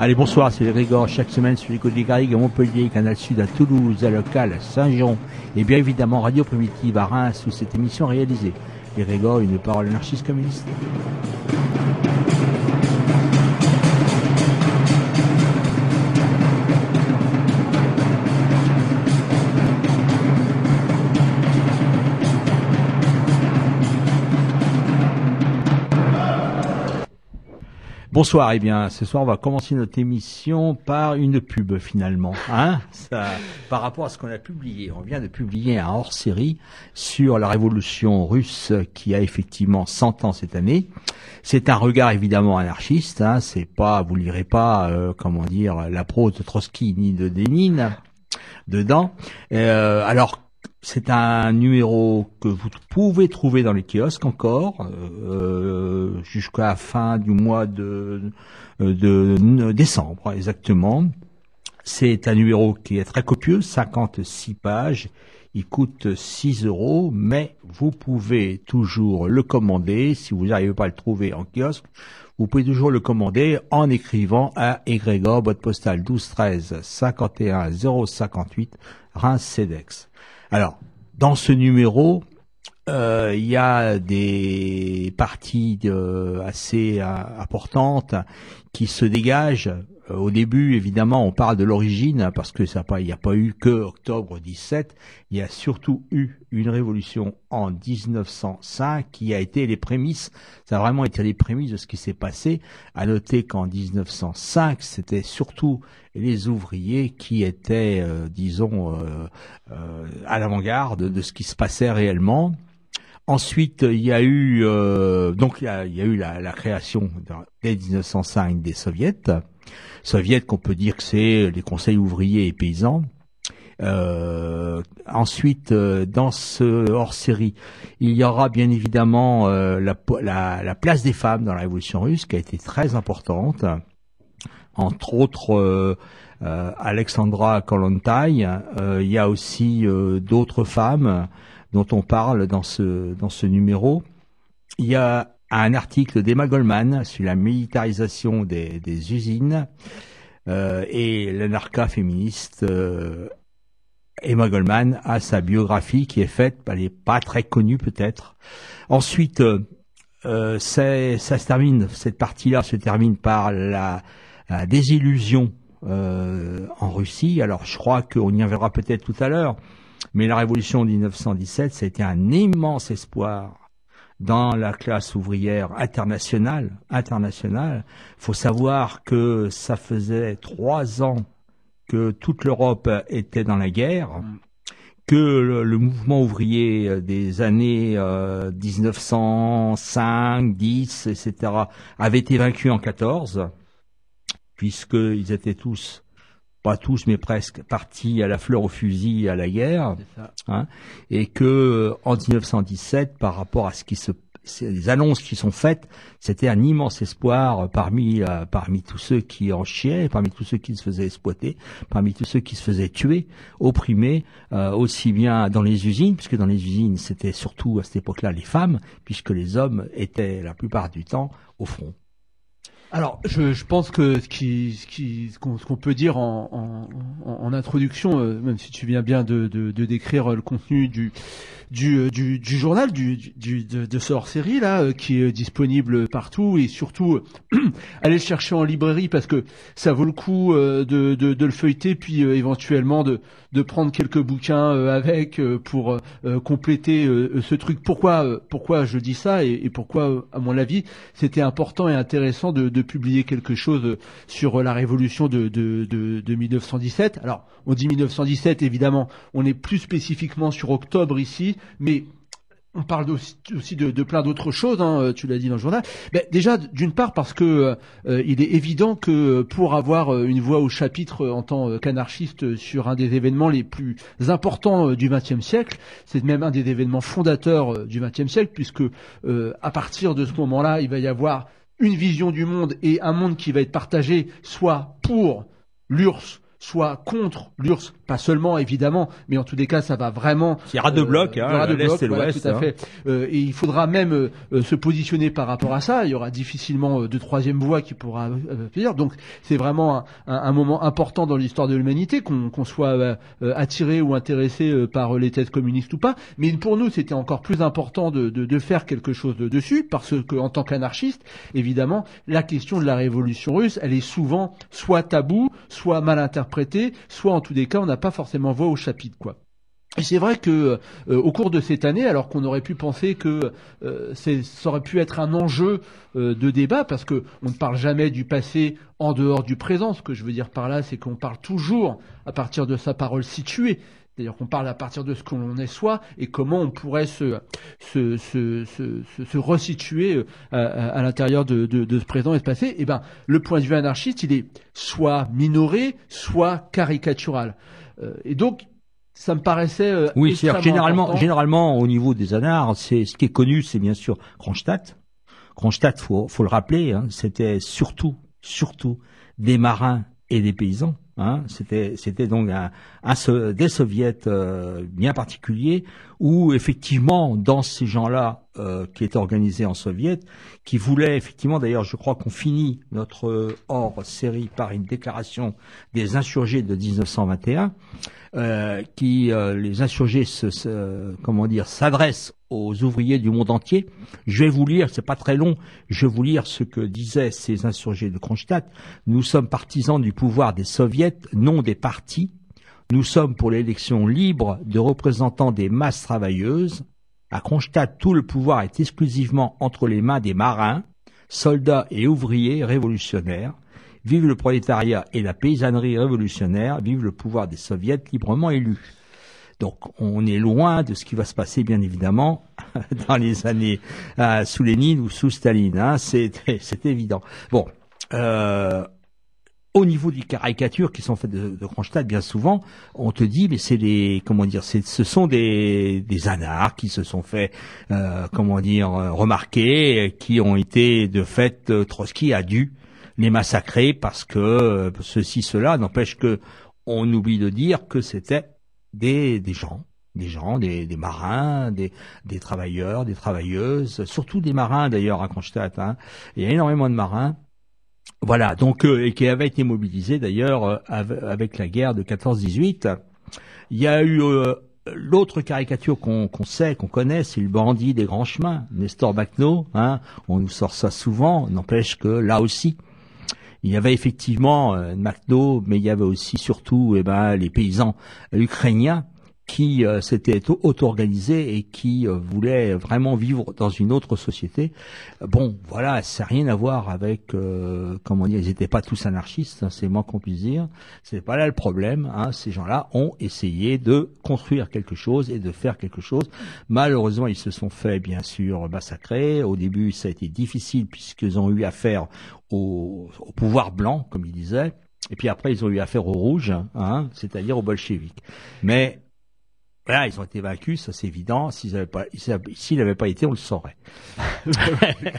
Allez, bonsoir, c'est Grégor. Chaque semaine sur les côtes des Garrigues à Montpellier, Canal Sud à Toulouse, à Local, à Saint-Jean, et bien évidemment Radio Primitive à Reims, où cette émission est réalisée. Les Grégor, une parole anarchiste communiste. Bonsoir, eh bien, ce soir, on va commencer notre émission par une pub, finalement. Hein Ça, par rapport à ce qu'on a publié. On vient de publier un hors-série sur la révolution russe qui a effectivement 100 ans cette année. C'est un regard évidemment anarchiste. Hein, c'est pas, vous lirez pas, euh, comment dire, la prose de Trotsky ni de Lénine dedans. Euh, alors, c'est un numéro que vous pouvez trouver dans les kiosques encore euh, jusqu'à la fin du mois de, de, de décembre exactement. C'est un numéro qui est très copieux, 56 pages. Il coûte 6 euros, mais vous pouvez toujours le commander. Si vous n'arrivez pas à le trouver en kiosque, vous pouvez toujours le commander en écrivant à Egrégor, boîte postale 12 13 51 058 Reims Cedex. Alors, dans ce numéro, euh, il y a des parties de- assez euh, importantes qui se dégagent. Euh, Au début, évidemment, on parle de l'origine parce que ça il n'y a pas eu que octobre 17. Il y a surtout eu une révolution en 1905 qui a été les prémices. Ça a vraiment été les prémices de ce qui s'est passé. À noter qu'en 1905, c'était surtout les ouvriers qui étaient, euh, disons, euh, euh, à l'avant-garde de ce qui se passait réellement. Ensuite, il y a eu euh, donc il y a, il y a eu la, la création dès 1905 des soviets, soviets qu'on peut dire que c'est les conseils ouvriers et paysans. Euh, ensuite, euh, dans ce hors-série, il y aura bien évidemment euh, la, place des femmes dans la Révolution russe, qui a été très importante. Entre autres, Alexandra Kollontai. Il y a aussi d'autres femmes dont on parle dans ce dans ce numéro. Il y a un article d'Emma Goldman sur la militarisation des, des usines euh, et l'anarcha féministe euh, Emma Goldman a sa biographie qui est faite, elle n'est pas très connue peut-être. Ensuite, euh, ça se termine, cette partie-là se termine par la, la désillusion euh, en Russie. Alors je crois qu'on y reviendra peut-être tout à l'heure, mais la révolution de 1917, ça a été un immense espoir dans la classe ouvrière internationale. Internationale, faut savoir que ça faisait trois ans que toute l'Europe était dans la guerre, que le, mouvement ouvrier euh, des années euh, 1905, 10, etc. avait été vaincu en 14, puisqu'ils étaient tous, pas tous, mais presque, partis à la fleur au fusil à la guerre hein, et que en 1917, par rapport à ce qui se les annonces qui sont faites, c'était un immense espoir parmi euh, parmi tous ceux qui en chiaient, parmi tous ceux qui se faisaient exploiter, parmi tous ceux qui se faisaient tuer, opprimés, euh, aussi bien dans les usines, puisque dans les usines c'était surtout à cette époque-là les femmes, puisque les hommes étaient la plupart du temps au front. Alors, je, pense que ce qui, ce qui, ce qu'on, peut dire en, en, introduction, euh, même si tu viens bien de décrire le contenu du, du, euh, du, du journal, du, du de, de, ce hors-série là, euh, qui est disponible partout et surtout allez le chercher en librairie parce que ça vaut le coup de, de, le feuilleter puis éventuellement de, de prendre quelques bouquins avec pour compléter ce truc. Pourquoi, pourquoi je dis ça et, et pourquoi, à mon avis, c'était important et intéressant de de publier quelque chose sur la révolution de, de, de, de 1917. Alors, on dit 1917, évidemment, on est plus spécifiquement sur octobre ici, mais on parle aussi, de, plein d'autres choses, hein, tu l'as dit dans le journal. Mais déjà, d'une part, parce que euh, il est évident que pour avoir une voix au chapitre en tant qu'anarchiste sur un des événements les plus importants du XXe siècle, c'est même un des événements fondateurs du XXe siècle, puisque euh, à partir de ce moment-là, il va y avoir une vision du monde et un monde qui va être partagé soit pour l'URSS, soit contre l'URSS pas seulement évidemment, mais en tous les cas, ça va vraiment. Il y aura deux blocs, euh, hein, l'est et l'ouest. tout à hein. fait. Euh, et il faudra même euh, se positionner par rapport à ça. Il y aura difficilement de troisième voie qui pourra venir. Donc c'est vraiment un, moment important dans l'histoire de l'humanité, qu'on soit attiré ou intéressé par les thèses communistes ou pas. Mais pour nous, c'était encore plus important de, de, de, faire quelque chose de dessus, parce que en tant qu'anarchiste, évidemment, la question de la révolution russe, elle est souvent soit tabou, soit mal interprétée, soit en tous les cas, on a pas forcément voix au chapitre, quoi. Et c'est vrai que euh, au cours de cette année, alors qu'on aurait pu penser que euh, ça aurait pu être un enjeu euh, de débat, parce que on ne parle jamais du passé en dehors du présent. Ce que je veux dire par là, c'est qu'on parle toujours à partir de sa parole située. C'est-à-dire qu'on parle à partir de ce qu'on est soi et comment on pourrait se, se, se, se, se resituer à, l'intérieur de, de, de, ce présent et ce passé. Et eh ben, le point de vue anarchiste, il est soit minoré, soit caricatural. Euh, et donc, ça me paraissait euh, oui, c'est généralement, généralement au niveau des anards, c'est ce qui est connu, c'est bien sûr Kronstadt. Kronstadt, faut, faut le rappeler, hein, c'était surtout, surtout des marins et des paysans. Hein, c'était c'était donc un, un, des soviets euh, bien particuliers où effectivement dans ces gens-là euh, qui étaient organisés en soviet, qui voulaient effectivement d'ailleurs je crois qu'on finit notre hors série par une déclaration des insurgés de 1921 euh, qui euh, les insurgés comment dire s'adressent aux ouvriers du monde entier. Je vais vous lire, c'est pas très long, je vais vous lire ce que disaient ces insurgés de Kronstadt. Nous sommes partisans du pouvoir des soviets, non des partis. Nous sommes pour l'élection libre de représentants des masses travailleuses. À Kronstadt, tout le pouvoir est exclusivement entre les mains des marins, soldats et ouvriers révolutionnaires. Vive le prolétariat et la paysannerie révolutionnaire, vive le pouvoir des soviets librement élus. Donc on est loin de ce qui va se passer bien évidemment dans les années euh, sous Lénine ou sous Staline, hein, c'est évident. Bon, euh, au niveau des caricatures qui sont faites de, de Kronstadt, bien souvent, on te dit, mais c'est des, comment dire, ce sont des, des anards qui se sont fait, euh, comment dire, remarquer, qui ont été de fait, Trotsky a dû les massacrer parce que euh, ceci, cela n'empêche que on oublie de dire que c'était des, des gens, des gens, des, des marins, des, des travailleurs, des travailleuses, surtout des marins d'ailleurs à Kronstadt. Hein. Il y a énormément de marins. Voilà, donc euh, et qui avaient été mobilisés d'ailleurs euh, avec la guerre de 14-18. Il y a eu L'autre caricature qu'on sait, qu'on connaît, c'est le bandit des grands chemins, Nestor Bacno. Hein, on nous sort ça souvent. N'empêche que là aussi, il y avait effectivement euh, mais il y avait aussi surtout eh ben, les paysans ukrainiens qui euh, s'étaient auto-organisés et qui euh, voulaient vraiment vivre dans une autre société. Bon, voilà, ça n'a rien à voir avec, euh, comment dire, ils n'étaient pas tous anarchistes, hein, c'est moins qu'on puisse dire. C'est pas là le problème. Hein, ces gens-là ont essayé de construire quelque chose et de faire quelque chose. Malheureusement, ils se sont fait, bien sûr, massacrer. Au début, ça a été difficile puisqu'ils ont eu affaire au, au pouvoir blanc, comme ils disaient. Et puis après, ils ont eu affaire aux rouges, hein, c'est-à-dire aux bolcheviks. Mais Voilà, ils ont été vaincus, ça c'est évident. S'ils n'avaient pas, s'ils n'avaient pas été, on le saurait.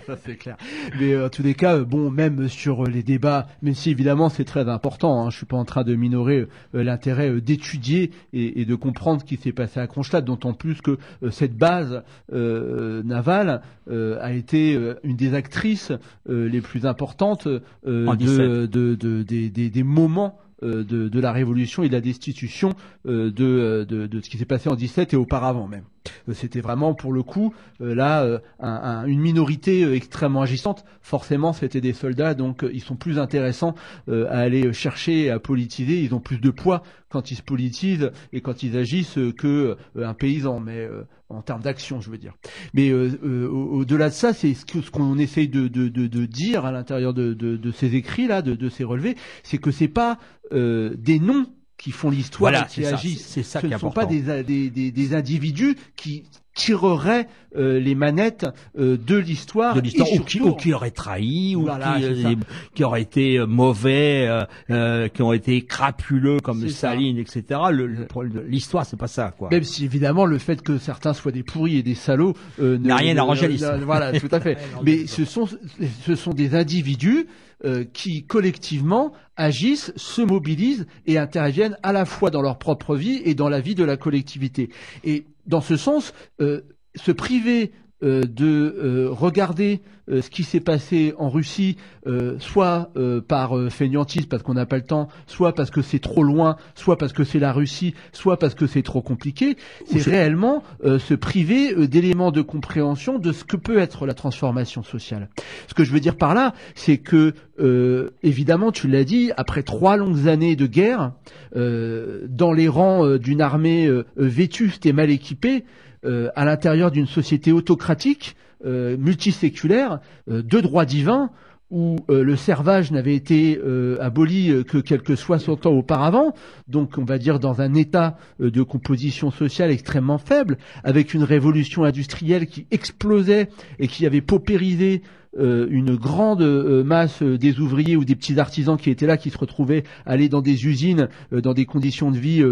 ça c'est clair. Mais euh, en tous les cas, euh, bon, même sur les débats, même si évidemment c'est très important, hein, je suis pas en train de minorer euh, l'intérêt d'étudier et, et, de comprendre ce qui s'est passé à Kronstadt, d'autant plus que cette base navale a été une des actrices les plus importantes de, de, de, des, des, des moments euh, de, de, la révolution et de la destitution euh, de, de, de, ce qui s'est passé en 17 et auparavant même. Euh, c'était vraiment pour le coup là un, une minorité extrêmement agissante. Forcément, c'était des soldats, donc ils sont plus intéressants à aller chercher à politiser. Ils ont plus de poids quand ils se politisent et quand ils agissent que un paysan. Mais en termes d'action, je veux dire. Mais euh, euh, au-delà de ça, c'est ce qu'on essaye de, de, dire à l'intérieur de, ces écrits là, de, ces relevés, c'est que c'est pas euh, des noms qui font l'histoire et qui agissent. C'est ça Ce ne sont pas des, des, des, des, individus qui tireraient euh, les manettes euh, de l'histoire de l'histoire ou qui, ou qui auraient trahi ou qui, euh, qui auraient été mauvais qui ont été crapuleux comme Staline etc l'histoire c'est pas ça quoi. Même si évidemment le fait que certains soient des pourris et des salauds n'a rien arrangé l'histoire voilà tout à fait. Mais ce sont ce sont des individus qui collectivement agissent, se mobilisent et interviennent à la fois dans leur propre vie et dans la vie de la collectivité. Et dans ce sens, euh, se priver euh, de euh, regarder euh, ce qui s'est passé en Russie, soit par fainéantisme parce qu'on n'a pas le temps, soit parce que c'est trop loin, soit parce que c'est la Russie, soit parce que c'est trop compliqué, c'est réellement se priver d'éléments de compréhension de ce que peut être la transformation sociale. Ce que je veux dire par là, c'est que évidemment, tu l'as dit, après trois longues années de guerre, dans les rangs d'une armée vétuste et mal équipée, euh, à l'intérieur d'une société autocratique, euh, multiséculaire, euh, de droit divin, où le servage n'avait été aboli que quelques 60 ans auparavant, donc on va dire dans un état de composition sociale extrêmement faible, avec une révolution industrielle qui explosait et qui avait paupérisé une grande masse des ouvriers ou des petits artisans qui étaient là, qui se retrouvaient aller dans des usines dans des conditions de vie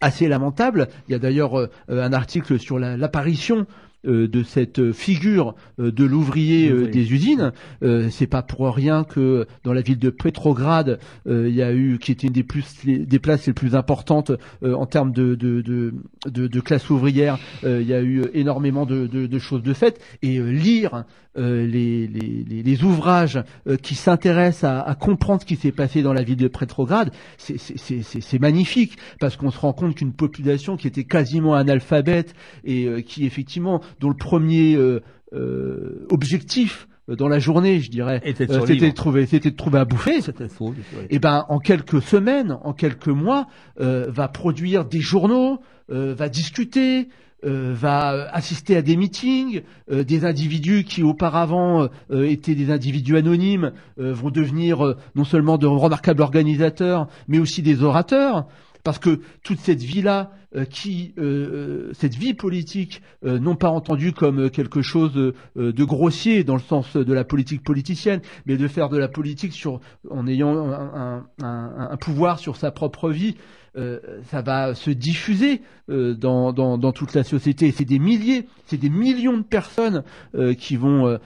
assez lamentable. Il y a d'ailleurs euh, un article sur l'apparition euh, de cette figure euh, de l'ouvrier des usines. c'est pas pour rien que dans la ville de Petrograd, il y a eu, qui était une des, plus, des places les plus importantes en termes de, de, de, de, classe ouvrière, il y a eu énormément de, choses de faites. Et lire euh, les, les, les, ouvrages euh, qui s'intéressent à, à, comprendre ce qui s'est passé dans la ville de Petrograd, c'est magnifique parce qu'on se rend compte qu'une population qui était quasiment analphabète et euh, qui effectivement dont le premier objectif dans la journée, je dirais, c'était de trouver, c'était de trouver à bouffer. Et eh ben, en quelques semaines, en quelques mois, va produire des journaux, va discuter, euh, va assister à des meetings, euh, des individus qui auparavant euh, étaient des individus anonymes vont devenir non seulement de remarquables organisateurs, mais aussi des orateurs parce que toute cette vie-là, qui, cette vie politique, non pas entendue comme quelque chose de grossier dans le sens de la politique politicienne, mais de faire de la politique sur, en ayant un pouvoir sur sa propre vie, euh, ça va se diffuser euh, dans, dans, dans, toute la société. C'est des milliers, c'est des millions de personnes euh, qui vont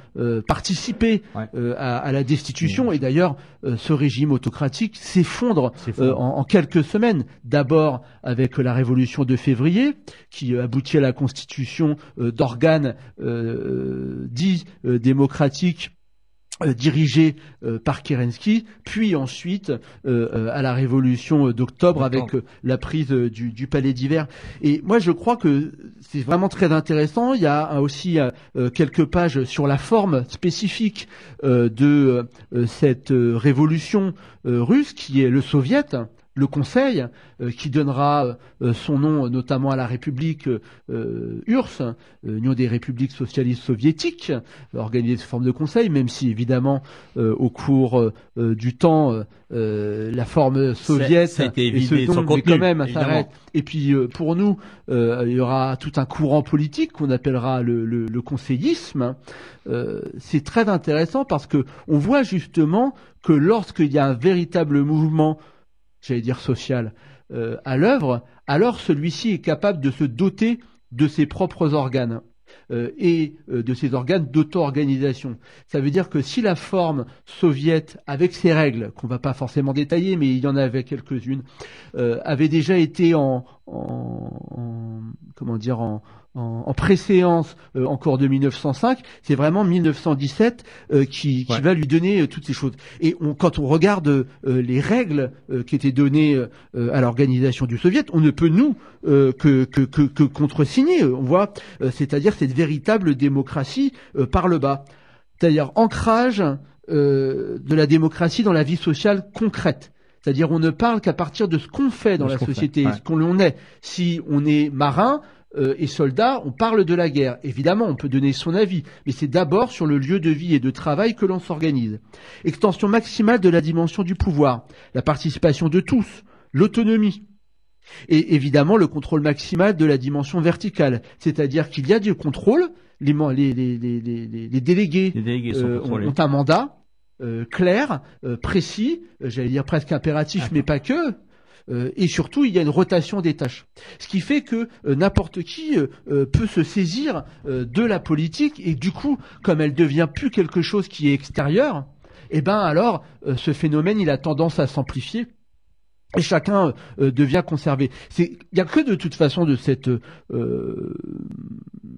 participer à, à, la destitution. Et d'ailleurs, ce régime autocratique s'effondre en, en, quelques semaines. D'abord avec la révolution de février, qui aboutit à la constitution d'organes dits démocratiques euh, dirigé euh, par Kerensky, puis ensuite euh, à la révolution d'octobre avec la prise du, du palais d'hiver. Et moi, je crois que c'est vraiment très intéressant. Il y a aussi quelques pages sur la forme spécifique de cette révolution russe qui est le soviet le Conseil, euh, qui donnera euh, son nom notamment à la République euh, URSS, Union des républiques socialistes soviétiques, organisée sous forme de Conseil, même si évidemment au cours du temps la forme soviète et ce nom, mais quand même, s'arrête. Et puis pour nous, il y aura tout un courant politique qu'on appellera le, le, le conseillisme. C'est très intéressant parce que on voit justement que lorsqu'il y a un véritable mouvement j'allais dire social, euh, à l'œuvre, alors celui-ci est capable de se doter de ses propres organes. Euh, et euh, de ses organes d'auto-organisation. Ça veut dire que si la forme soviète, avec ses règles, qu'on va pas forcément détailler, mais il y en avait quelques-unes, avait déjà été en comment dire en, en, en préséance euh, encore de 1905, c'est vraiment 1917 euh, qui, qui Ouais. va lui donner euh, toutes ces choses. Et on, quand on regarde euh, les règles euh, qui étaient données euh, à l'organisation du soviet, on ne peut nous euh, que, que, que, que contresigner. On voit, euh, c'est-à-dire cette véritable démocratie euh, par le bas, c'est-à-dire ancrage euh, de la démocratie dans la vie sociale concrète. C'est-à-dire on ne parle qu'à partir de ce qu'on fait dans De la fait, société, ouais. ce qu'on est. Si on est marin, euh, et soldat, on parle de la guerre. Évidemment, on peut donner son avis, mais c'est d'abord sur le lieu de vie et de travail que l'on s'organise. Extension maximale de la dimension du pouvoir, la participation de tous, l'autonomie. Et évidemment, le contrôle maximal de la dimension verticale, c'est-à-dire qu'il y a du contrôle, les, men- les, les, les, les, les délégués Les délégués sont euh, ont, contrôlés. ont un mandat euh, clair, euh, précis, euh, j'allais dire presque impératif, mais pas que. Euh, et surtout, il y a une rotation des tâches. Ce qui fait que euh, n'importe qui peut se saisir euh, de la politique et du coup, comme elle devient plus quelque chose qui est extérieur, eh ben alors, euh, ce phénomène, il a tendance à s'amplifier. Et chacun euh, devient conservé. C'est, il y a que de toute façon de cette euh,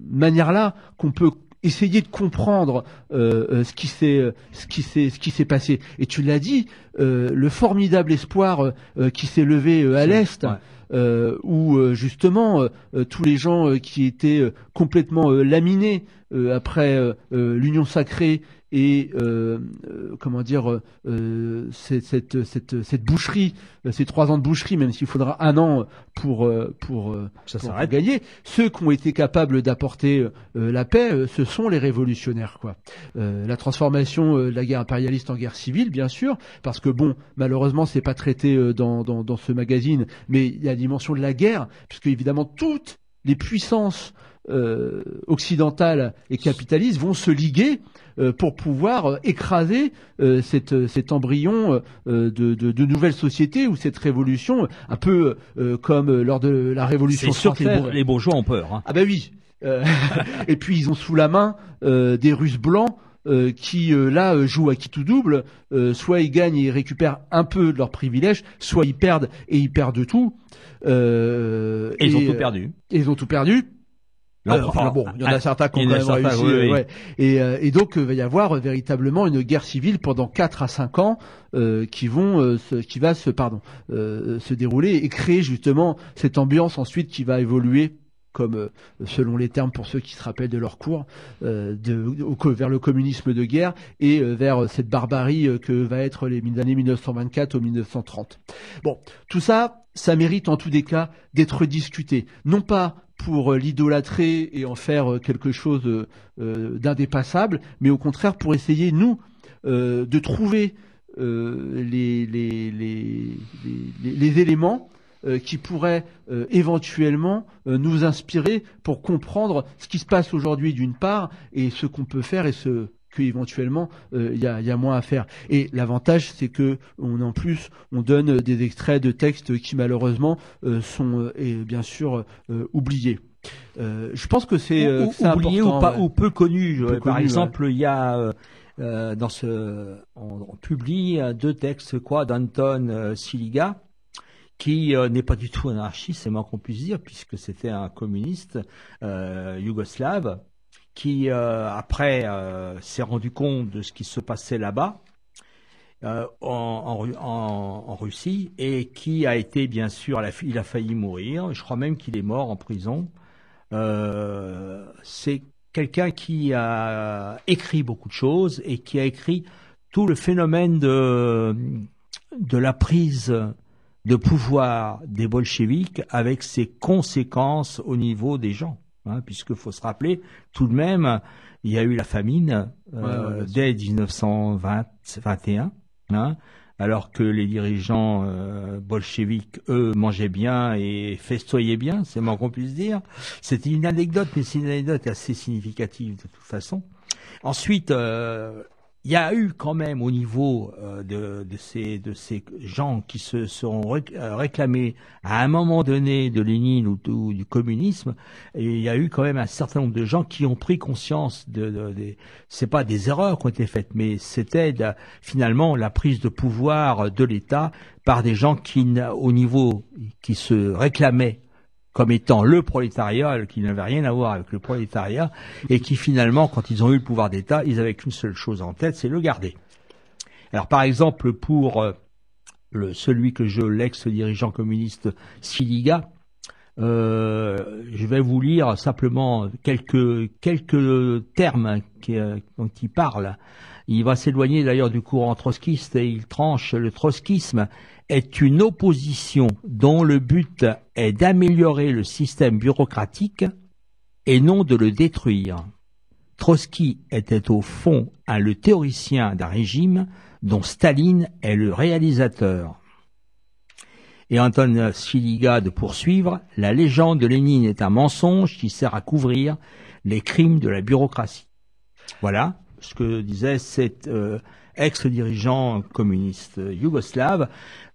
manière-là qu'on peut essayer de comprendre euh, euh, ce qui s'est euh, ce qui s'est ce qui s'est passé. Et tu l'as dit, euh, le formidable espoir euh, qui s'est levé à l'est, Ouais. euh, où justement tous les gens qui étaient euh, complètement euh, laminés euh, après euh, l'union sacrée et euh, euh, comment dire euh, cette, cette, cette, cette boucherie, ces trois ans de boucherie, même s'il faudra un an pour pour, Ça pour gagner. Ceux qui ont été capables d'apporter la paix, ce sont les révolutionnaires. Quoi. La transformation de la guerre impérialiste en guerre civile, bien sûr, parce que bon, malheureusement, c'est pas traité dans, dans, dans ce magazine, mais il y a la dimension de la guerre, puisque évidemment toutes les puissances euh, occidentales et capitalistes vont se liguer euh, pour pouvoir euh, écraser euh, cette, cet embryon euh, de, de, de nouvelle société ou cette révolution, un peu euh, comme euh, lors de la révolution C'est sûr que les, bour- les bourgeois ont peur. Hein. Ah ben oui. Euh, et puis ils ont sous la main euh, des Russes blancs euh, qui euh, là euh, jouent à qui tout double. Euh, soit ils gagnent et ils récupèrent un peu de leurs privilèges, soit ils perdent et ils perdent tout. Euh, Et ils ont tout euh, perdu. et ils ont tout perdu. Non, Euh, enfin, bon, il y en ah, a certains qui ont quand même certains, réussi. oui, euh, oui. ouais. Et, euh, et donc, il va y avoir euh, véritablement une guerre civile pendant 4 à 5 ans euh, qui vont, euh, se, qui va se, pardon, euh, se dérouler et créer justement cette ambiance ensuite qui va évoluer comme euh, selon les termes pour ceux qui se rappellent de leur cours, euh, de, au- vers le communisme de guerre et euh, vers cette barbarie euh, que va être les années 1924 ou 1930. Bon, tout ça, ça mérite en tous des cas d'être discuté, non pas pour euh, l'idolâtrer et en faire euh, quelque chose euh, d'indépassable, mais au contraire pour essayer, nous, de trouver les, éléments qui pourraient éventuellement nous inspirer pour comprendre ce qui se passe aujourd'hui d'une part et ce qu'on peut faire et ce qu'éventuellement il y, a, y a moins à faire. Et l'avantage, c'est que on en plus on donne des extraits de textes qui malheureusement euh, sont euh, et bien sûr euh, oubliés. Euh, je pense que c'est euh, oublié ou pas ou peu connu. Peu Euh, Par connu, exemple, il y a euh, euh, dans ce on, on publie euh, deux textes quoi d'Anton euh, Siliga qui euh, n'est pas du tout anarchiste, c'est moins qu'on puisse dire, puisque c'était un communiste euh, yougoslave qui euh, après euh, s'est rendu compte de ce qui se passait là-bas euh, en, en, Ru- en- en Russie et qui a été bien sûr, il a, il a failli mourir. Je crois même qu'il est mort en prison. C'est quelqu'un qui a écrit beaucoup de choses et qui a écrit tout le phénomène de, de la prise de pouvoir des bolcheviks avec ses conséquences au niveau des gens. Hein, puisque faut se rappeler, tout de même, il y a eu la famine euh, Ouais, ouais, dès 1921, hein, alors que les dirigeants euh, bolcheviques, eux, mangeaient bien et festoyaient bien, c'est moins qu'on puisse dire. C'était une anecdote, mais c'est une anecdote assez significative de toute façon. Ensuite, euh, il y a eu quand même au niveau euh, de, ces, de ces gens qui se sont euh, réclamés à un moment donné de Lénine ou, du communisme, il y a eu quand même un certain nombre de gens qui ont pris conscience de, de, de c'est pas des erreurs qui ont été faites, mais c'était finalement la prise de pouvoir de l'État par des gens qui, au niveau, qui se réclamaient comme étant le prolétariat, qui n'avait rien à voir avec le prolétariat, et qui finalement, quand ils ont eu le pouvoir d'État, ils avaient qu'une seule chose en tête, c'est le garder. Alors par exemple, pour euh, le, celui que je, l'ex-dirigeant communiste Siliga, euh, je vais vous lire simplement quelques quelques termes qui, euh, dont il parle. Il va s'éloigner d'ailleurs du courant trotskiste et il tranche le trotskisme est une opposition dont le but est d'améliorer le système bureaucratique et non de le détruire. Trotsky était au fond un le théoricien d'un régime dont Staline est le réalisateur. Et Anton Siliga de poursuivre, la légende de Lénine est un mensonge qui sert à couvrir les crimes de la bureaucratie. Voilà ce que disait cet euh, ex-dirigeant communiste yougoslave.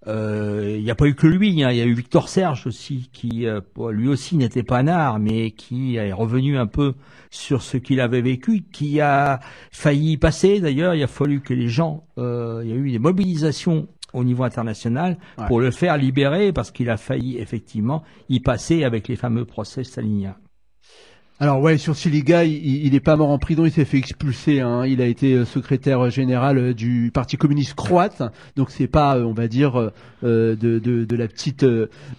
Euh, il n'y a pas eu que lui, hein. il y a eu Victor Serge aussi, qui euh, lui aussi n'était pas nard, mais qui est revenu un peu sur ce qu'il avait vécu, qui a failli passer d'ailleurs, il a fallu que les gens, euh, il y a eu des mobilisations au niveau international pour le faire libérer, parce qu'il a failli effectivement y passer avec les fameux procès staliniens. Alors ouais, sur Siliga, il, n'est pas mort en prison, il s'est fait expulser. Hein. Il a été euh, secrétaire général euh, du Parti communiste croate, donc c'est pas, euh, on va dire, de, de, la petite,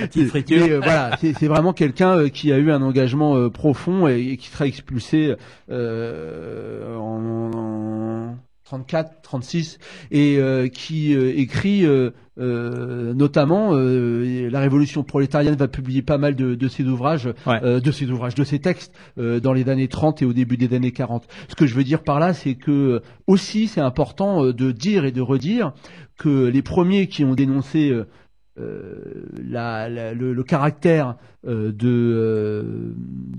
petite friture. voilà, c'est vraiment quelqu'un qui a eu un engagement profond et, qui sera expulsé en 34, 36, et euh, qui euh, écrit euh, notamment la révolution prolétarienne va publier pas mal de, de ses ouvrages, de ses ouvrages, de ses textes dans les années 30 et au début des années 40. Ce que je veux dire par là, c'est que aussi c'est important de dire et de redire que les premiers qui ont dénoncé euh, la, la, le, le, caractère euh, de, euh,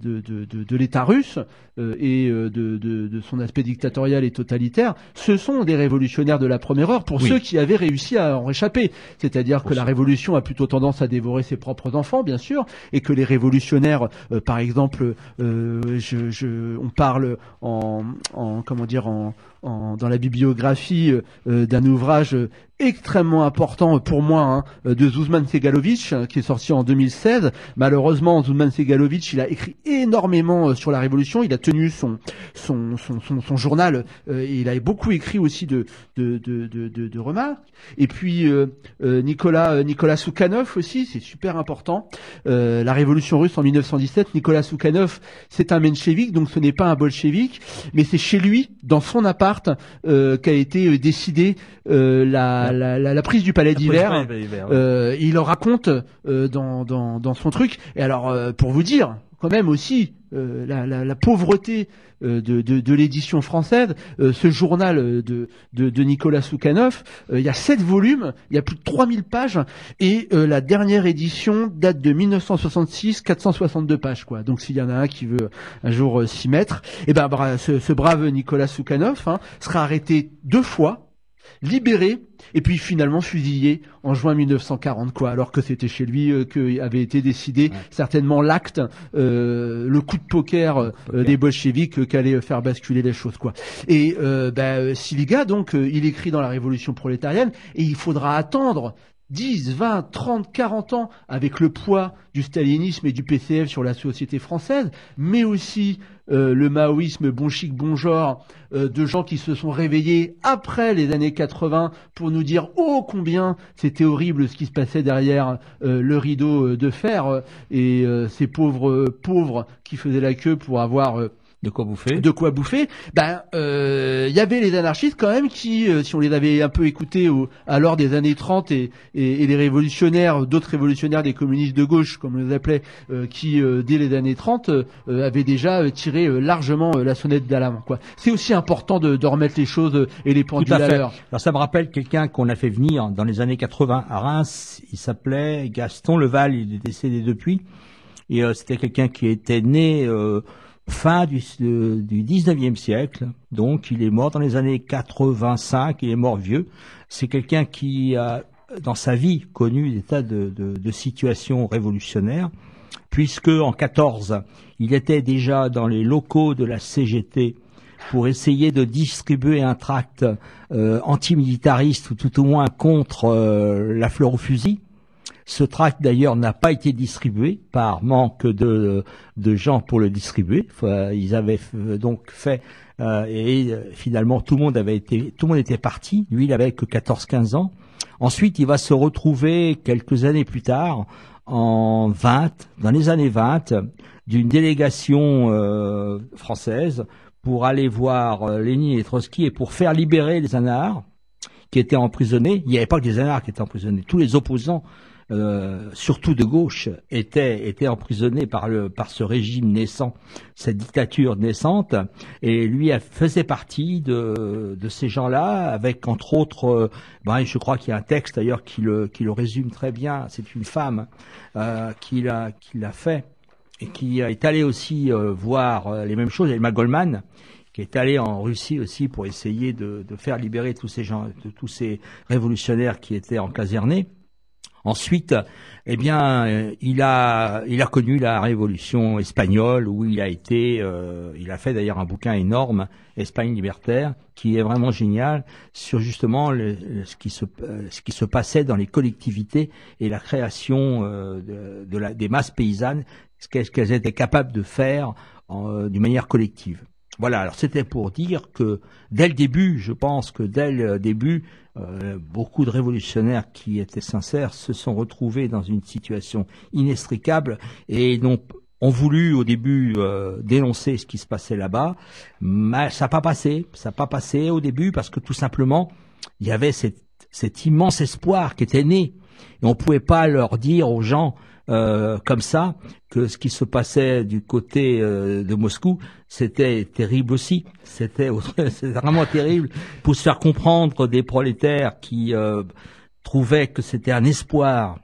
de, de, de l'État russe et de, de, son aspect dictatorial et totalitaire, ce sont des révolutionnaires de la première heure pour ceux qui avaient réussi à en réchapper. C'est-à-dire que la révolution a plutôt tendance à dévorer ses propres enfants, bien sûr, et que les révolutionnaires, par exemple, je, je, on parle en, en comment dire en, en, dans la bibliographie d'un ouvrage extrêmement important pour moi hein, de Zuzman Segalovic qui est sorti en 2016. Malheureusement, Zuzman Segalovic, il a écrit énormément euh, sur la révolution. Il a tenu son son, son, son, journal. Euh, et il a beaucoup écrit aussi de de, de, de, de remarques. Et puis euh, Nicolas Nicolas Soukhanov aussi, c'est super important. la révolution russe en 1917. Nicolas Soukhanov, c'est un menchevique, donc ce n'est pas un bolchevique, mais c'est chez lui, dans son appart, qu'a été décidé la la, la, prise du palais d'hiver. Euh, il le raconte euh, dans, dans, dans, son truc. Et alors, euh, pour vous dire, quand même aussi, la, la, pauvreté de, de, de l'édition française, ce journal de, de, Nicolas Soukhanov, il y a sept volumes, il y a plus de 3000 pages, et la dernière édition date de 1966, 462 pages. quoi. Donc s'il y en a un qui veut un jour s'y mettre, et eh ben ce, ce, brave Nicolas Soukhanov hein, sera arrêté deux fois libéré et puis finalement fusillé en juin 1940 quoi alors que c'était chez lui euh, que avait été décidé certainement l'acte euh, le coup de poker, euh, des bolcheviks qu'allait faire basculer les choses quoi. Et ben, Siliga donc il écrit dans la révolution prolétarienne et il faudra attendre 10, 20, 30, 40 ans avec le poids du stalinisme et du PCF sur la société française, mais aussi euh, le maoïsme bon chic, bon genre, euh, de gens qui se sont réveillés après les années 80 pour nous dire oh combien c'était horrible ce qui se passait derrière euh, le rideau de fer. Et ces pauvres pauvres qui faisaient la queue pour avoir de quoi bouffer De quoi bouffer Ben, il euh, y avait les anarchistes quand même qui, euh, si on les avait un peu écoutés au, alors des années 30 et, et, et les révolutionnaires, d'autres révolutionnaires des communistes de gauche, comme on les appelait, euh, qui dès les années 30 avaient déjà tiré largement la sonnette d'alarme. Quoi. C'est aussi important de, de, remettre les choses et les pendules à, à l'heure. Alors ça me rappelle quelqu'un qu'on a fait venir dans les années 80 à Reims. Il s'appelait Gaston Leval. Il est décédé depuis. Et c'était quelqu'un qui était né fin du, du 19e siècle. Donc, il est mort dans les années 85, il est mort vieux. C'est quelqu'un qui a, dans sa vie, connu des tas de, de, de situations révolutionnaires, puisque en 14, il était déjà dans les locaux de la CGT pour essayer de distribuer un tract euh, antimilitariste ou tout au moins contre euh, la fleur au fusil. Ce tract d'ailleurs n'a pas été distribué par manque de, de gens pour le distribuer. Ils avaient donc fait euh, et euh, finalement tout le monde avait été tout le monde était parti. Lui, il avait que 14-15 ans. Ensuite, il va se retrouver quelques années plus tard en 20, dans les années 20, d'une délégation euh, française pour aller voir Lénine et Trotsky et pour faire libérer les anards qui étaient emprisonnés. Il n'y avait pas que les anards qui étaient emprisonnés, tous les opposants euh, surtout de gauche, étaient, étaient emprisonnés par, le, par ce régime naissant, cette dictature naissante, et lui faisait partie de, de ces gens-là, avec entre autres, euh, ben, je crois qu'il y a un texte d'ailleurs qui le, qui le résume très bien, c'est une femme euh, qui l'a fait, et qui est allée aussi euh, voir euh, les mêmes choses, Elma Goldman, qui est allée en Russie aussi pour essayer de, de faire libérer tous ces gens, de, tous ces révolutionnaires qui étaient encasernés. Ensuite, eh bien, euh, il a, il a connu la révolution espagnole où il a été, euh, il a fait d'ailleurs un bouquin énorme, Espagne libertaire, qui est vraiment génial sur justement ce qui se, euh, ce qui se passait dans les collectivités et la création de la, des masses paysannes, ce qu'elles étaient capables de faire d'une manière collective. Voilà, alors c'était pour dire que dès le début, je pense que dès le début, euh, beaucoup de révolutionnaires qui étaient sincères se sont retrouvés dans une situation inextricable et n'ont ont voulu au début euh, dénoncer ce qui se passait là-bas, mais ça n'a pas passé. Ça n'a pas passé au début parce que tout simplement, il y avait cet immense espoir qui était né. Et on ne pouvait pas leur dire aux gens euh, comme ça que ce qui se passait du côté euh, de Moscou, c'était terrible aussi. C'était vraiment terrible pour se faire comprendre des prolétaires qui euh, trouvaient que c'était un espoir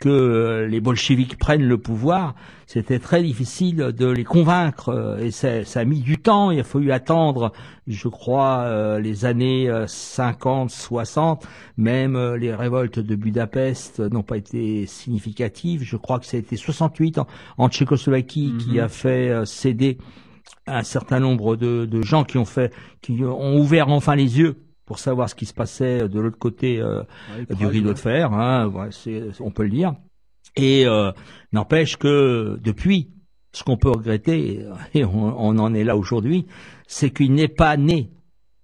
que euh, les bolcheviks prennent le pouvoir, c'était très difficile de les convaincre euh, et ça, ça, a mis du temps. Il a fallu attendre, je crois, euh, les années 50, 60. Même les révoltes de Budapest n'ont pas été significatives. Je crois que ça a été 68 en, en Tchécoslovaquie mm -hmm. qui mhm. a fait céder un certain nombre de, de gens qui ont fait, qui ont ouvert enfin les yeux pour savoir ce qui se passait de l'autre côté euh, ouais, du rideau de fer, hein, ouais, on peut le dire. Et euh, n'empêche que depuis, ce qu'on peut regretter, et on, on en est là aujourd'hui, c'est qu'il n'est pas né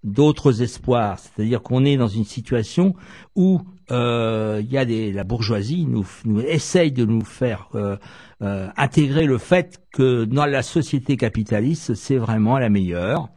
d'autres espoirs. C'est-à-dire qu'on est dans une situation où euh, il y a des, la bourgeoisie nous, nous essaye de nous faire euh, euh, intégrer le fait que dans la société capitaliste, c'est vraiment la meilleure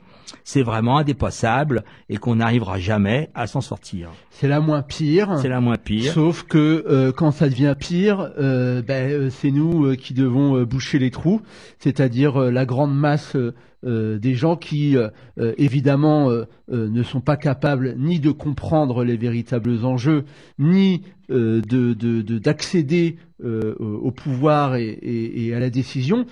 c'est vraiment indépassable et qu'on n'arrivera jamais à s'en sortir. C'est la moins pire. C'est la moins pire. Sauf que euh, quand ça devient pire, euh, ben, c'est nous euh, qui devons boucher les trous, c'est-à-dire la grande masse euh, des gens qui, euh, évidemment, euh, ne sont pas capables ni de comprendre les véritables enjeux, ni de d'accéder de, au pouvoir et, à la décision,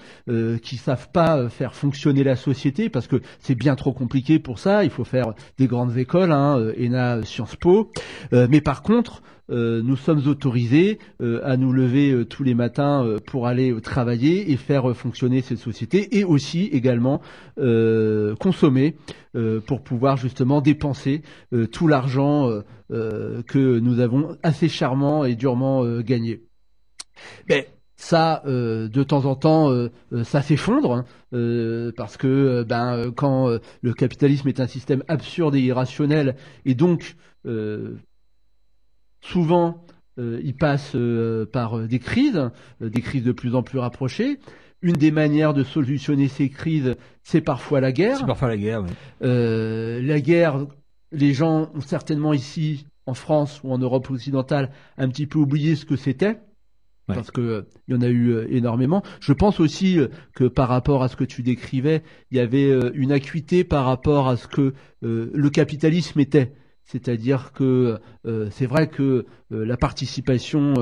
qui savent pas faire fonctionner la société parce que c'est bien trop compliqué pour ça. Il faut faire des grandes écoles, hein, ENA, Sciences Po. mais par contre, euh, nous sommes autorisés euh, à nous lever euh, tous les matins pour aller travailler et faire fonctionner cette société et aussi également consommer pour pouvoir justement dépenser tout l'argent que nous avons assez charmant et durement gagné. Mais ça, euh, de temps en temps, euh, ça s'effondre hein, euh, parce que ben quand le capitalisme est un système absurde et irrationnel et donc souvent euh, il passe euh, par des crises, euh, des crises de plus en plus rapprochées. Une des manières de solutionner ces crises, c'est parfois la guerre. C'est parfois la guerre. Oui. la guerre, les gens ont certainement ici, en France ou en Europe occidentale, un petit peu oublié ce que c'était. Ouais. Parce que il y en a eu énormément. Je pense aussi que par rapport à ce que tu décrivais, il y avait une acuité par rapport à ce que le capitalisme était. C'est-à-dire que euh, c'est vrai que euh, la participation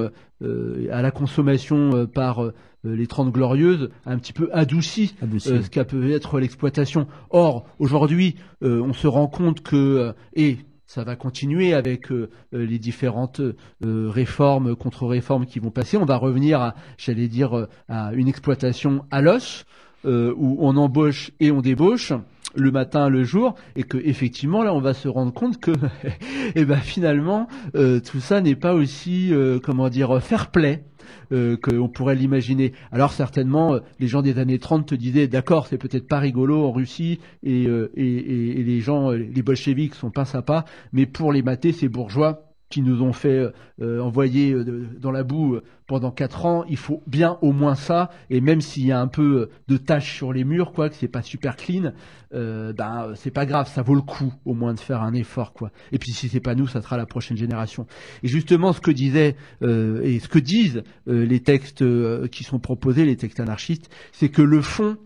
euh, à la consommation par les Trente Glorieuses a un petit peu adouci, euh, ce qu'a peut être l'exploitation. Or, aujourd'hui, euh, on se rend compte que, euh, et ça va continuer avec euh, euh, les différentes euh, réformes, contre-réformes qui vont passer. On va revenir, à, j'allais dire, euh, à une exploitation à l'os, euh, où on embauche et on débauche le matin, le jour, et que effectivement là, on va se rendre compte que, eh ben finalement, euh, tout ça n'est pas aussi, euh, comment dire, fair play euh, qu'on pourrait l'imaginer. Alors certainement, euh, les gens des années 30 te disaient, d'accord, c'est peut-être pas rigolo en Russie, et, euh, et, et- et les gens, les bolcheviks sont pas sympas, mais pour les mater, ces bourgeois qui nous ont fait euh, envoyer euh, dans la boue euh, pendant quatre ans, il faut bien au moins ça. Et même s'il y a un peu euh, de taches sur les murs, quoi, que c'est pas super clean, euh, ben c'est pas grave, ça vaut le coup au moins de faire un effort, quoi. Et puis si c'est pas nous, ça sera la prochaine génération. Et justement, ce que disaient euh, et ce que disent euh, les textes euh, qui sont proposés, les textes anarchistes, c'est que le fond,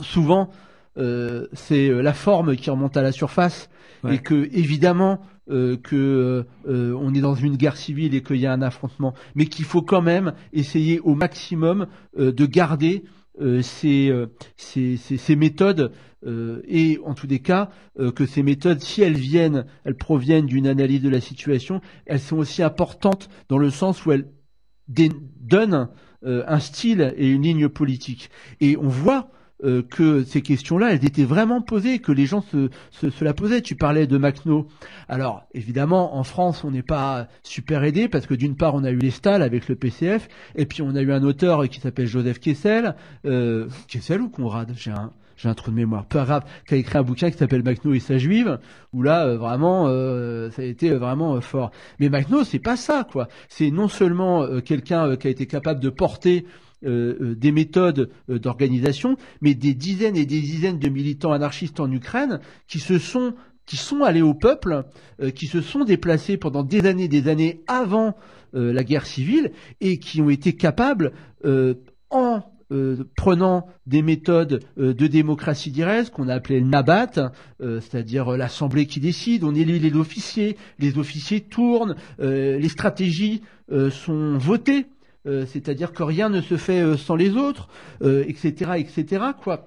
souvent, euh, c'est euh, la forme qui remonte à la surface Ouais. et que évidemment euh, que euh, on est dans une guerre civile et qu'il y a un affrontement, mais qu'il faut quand même essayer au maximum euh, de garder euh, ces, euh, ces, ces, ces méthodes euh, et en tous les cas euh, que ces méthodes, si elles viennent, elles proviennent d'une analyse de la situation, elles sont aussi importantes dans le sens où elles donnent euh, un style et une ligne politique. Et on voit euh, que ces questions-là, elles étaient vraiment posées, que les gens se, se, se la posaient. Tu parlais de Macno. Alors, évidemment, en France, on n'est pas super aidé parce que d'une part, on a eu les Stalles avec le PCF, et puis on a eu un auteur qui s'appelle Joseph Kessel, euh, Kessel ou Conrad? J'ai un, j'ai un trou de mémoire, peu grave, qui a écrit un bouquin qui s'appelle Macno et sa juive, où là, euh, vraiment, euh, ça a été euh, vraiment fort. Mais Macno, c'est pas ça, quoi. C'est non seulement quelqu'un qui a été capable de porter euh, euh, des méthodes euh, d'organisation, mais des dizaines et des dizaines de militants anarchistes en Ukraine qui se sont allés au peuple, qui se sont déplacés pendant des années, des années avant la guerre civile, et qui ont été capables, en prenant des méthodes de démocratie directe, qu'on a appelé le NABAT, c'est-à-dire l'Assemblée qui décide, on élit les officiers, les officiers tournent, les stratégies sont votées, euh, c'est-à-dire que rien ne se fait euh, sans les autres, euh, etc., etc., quoi.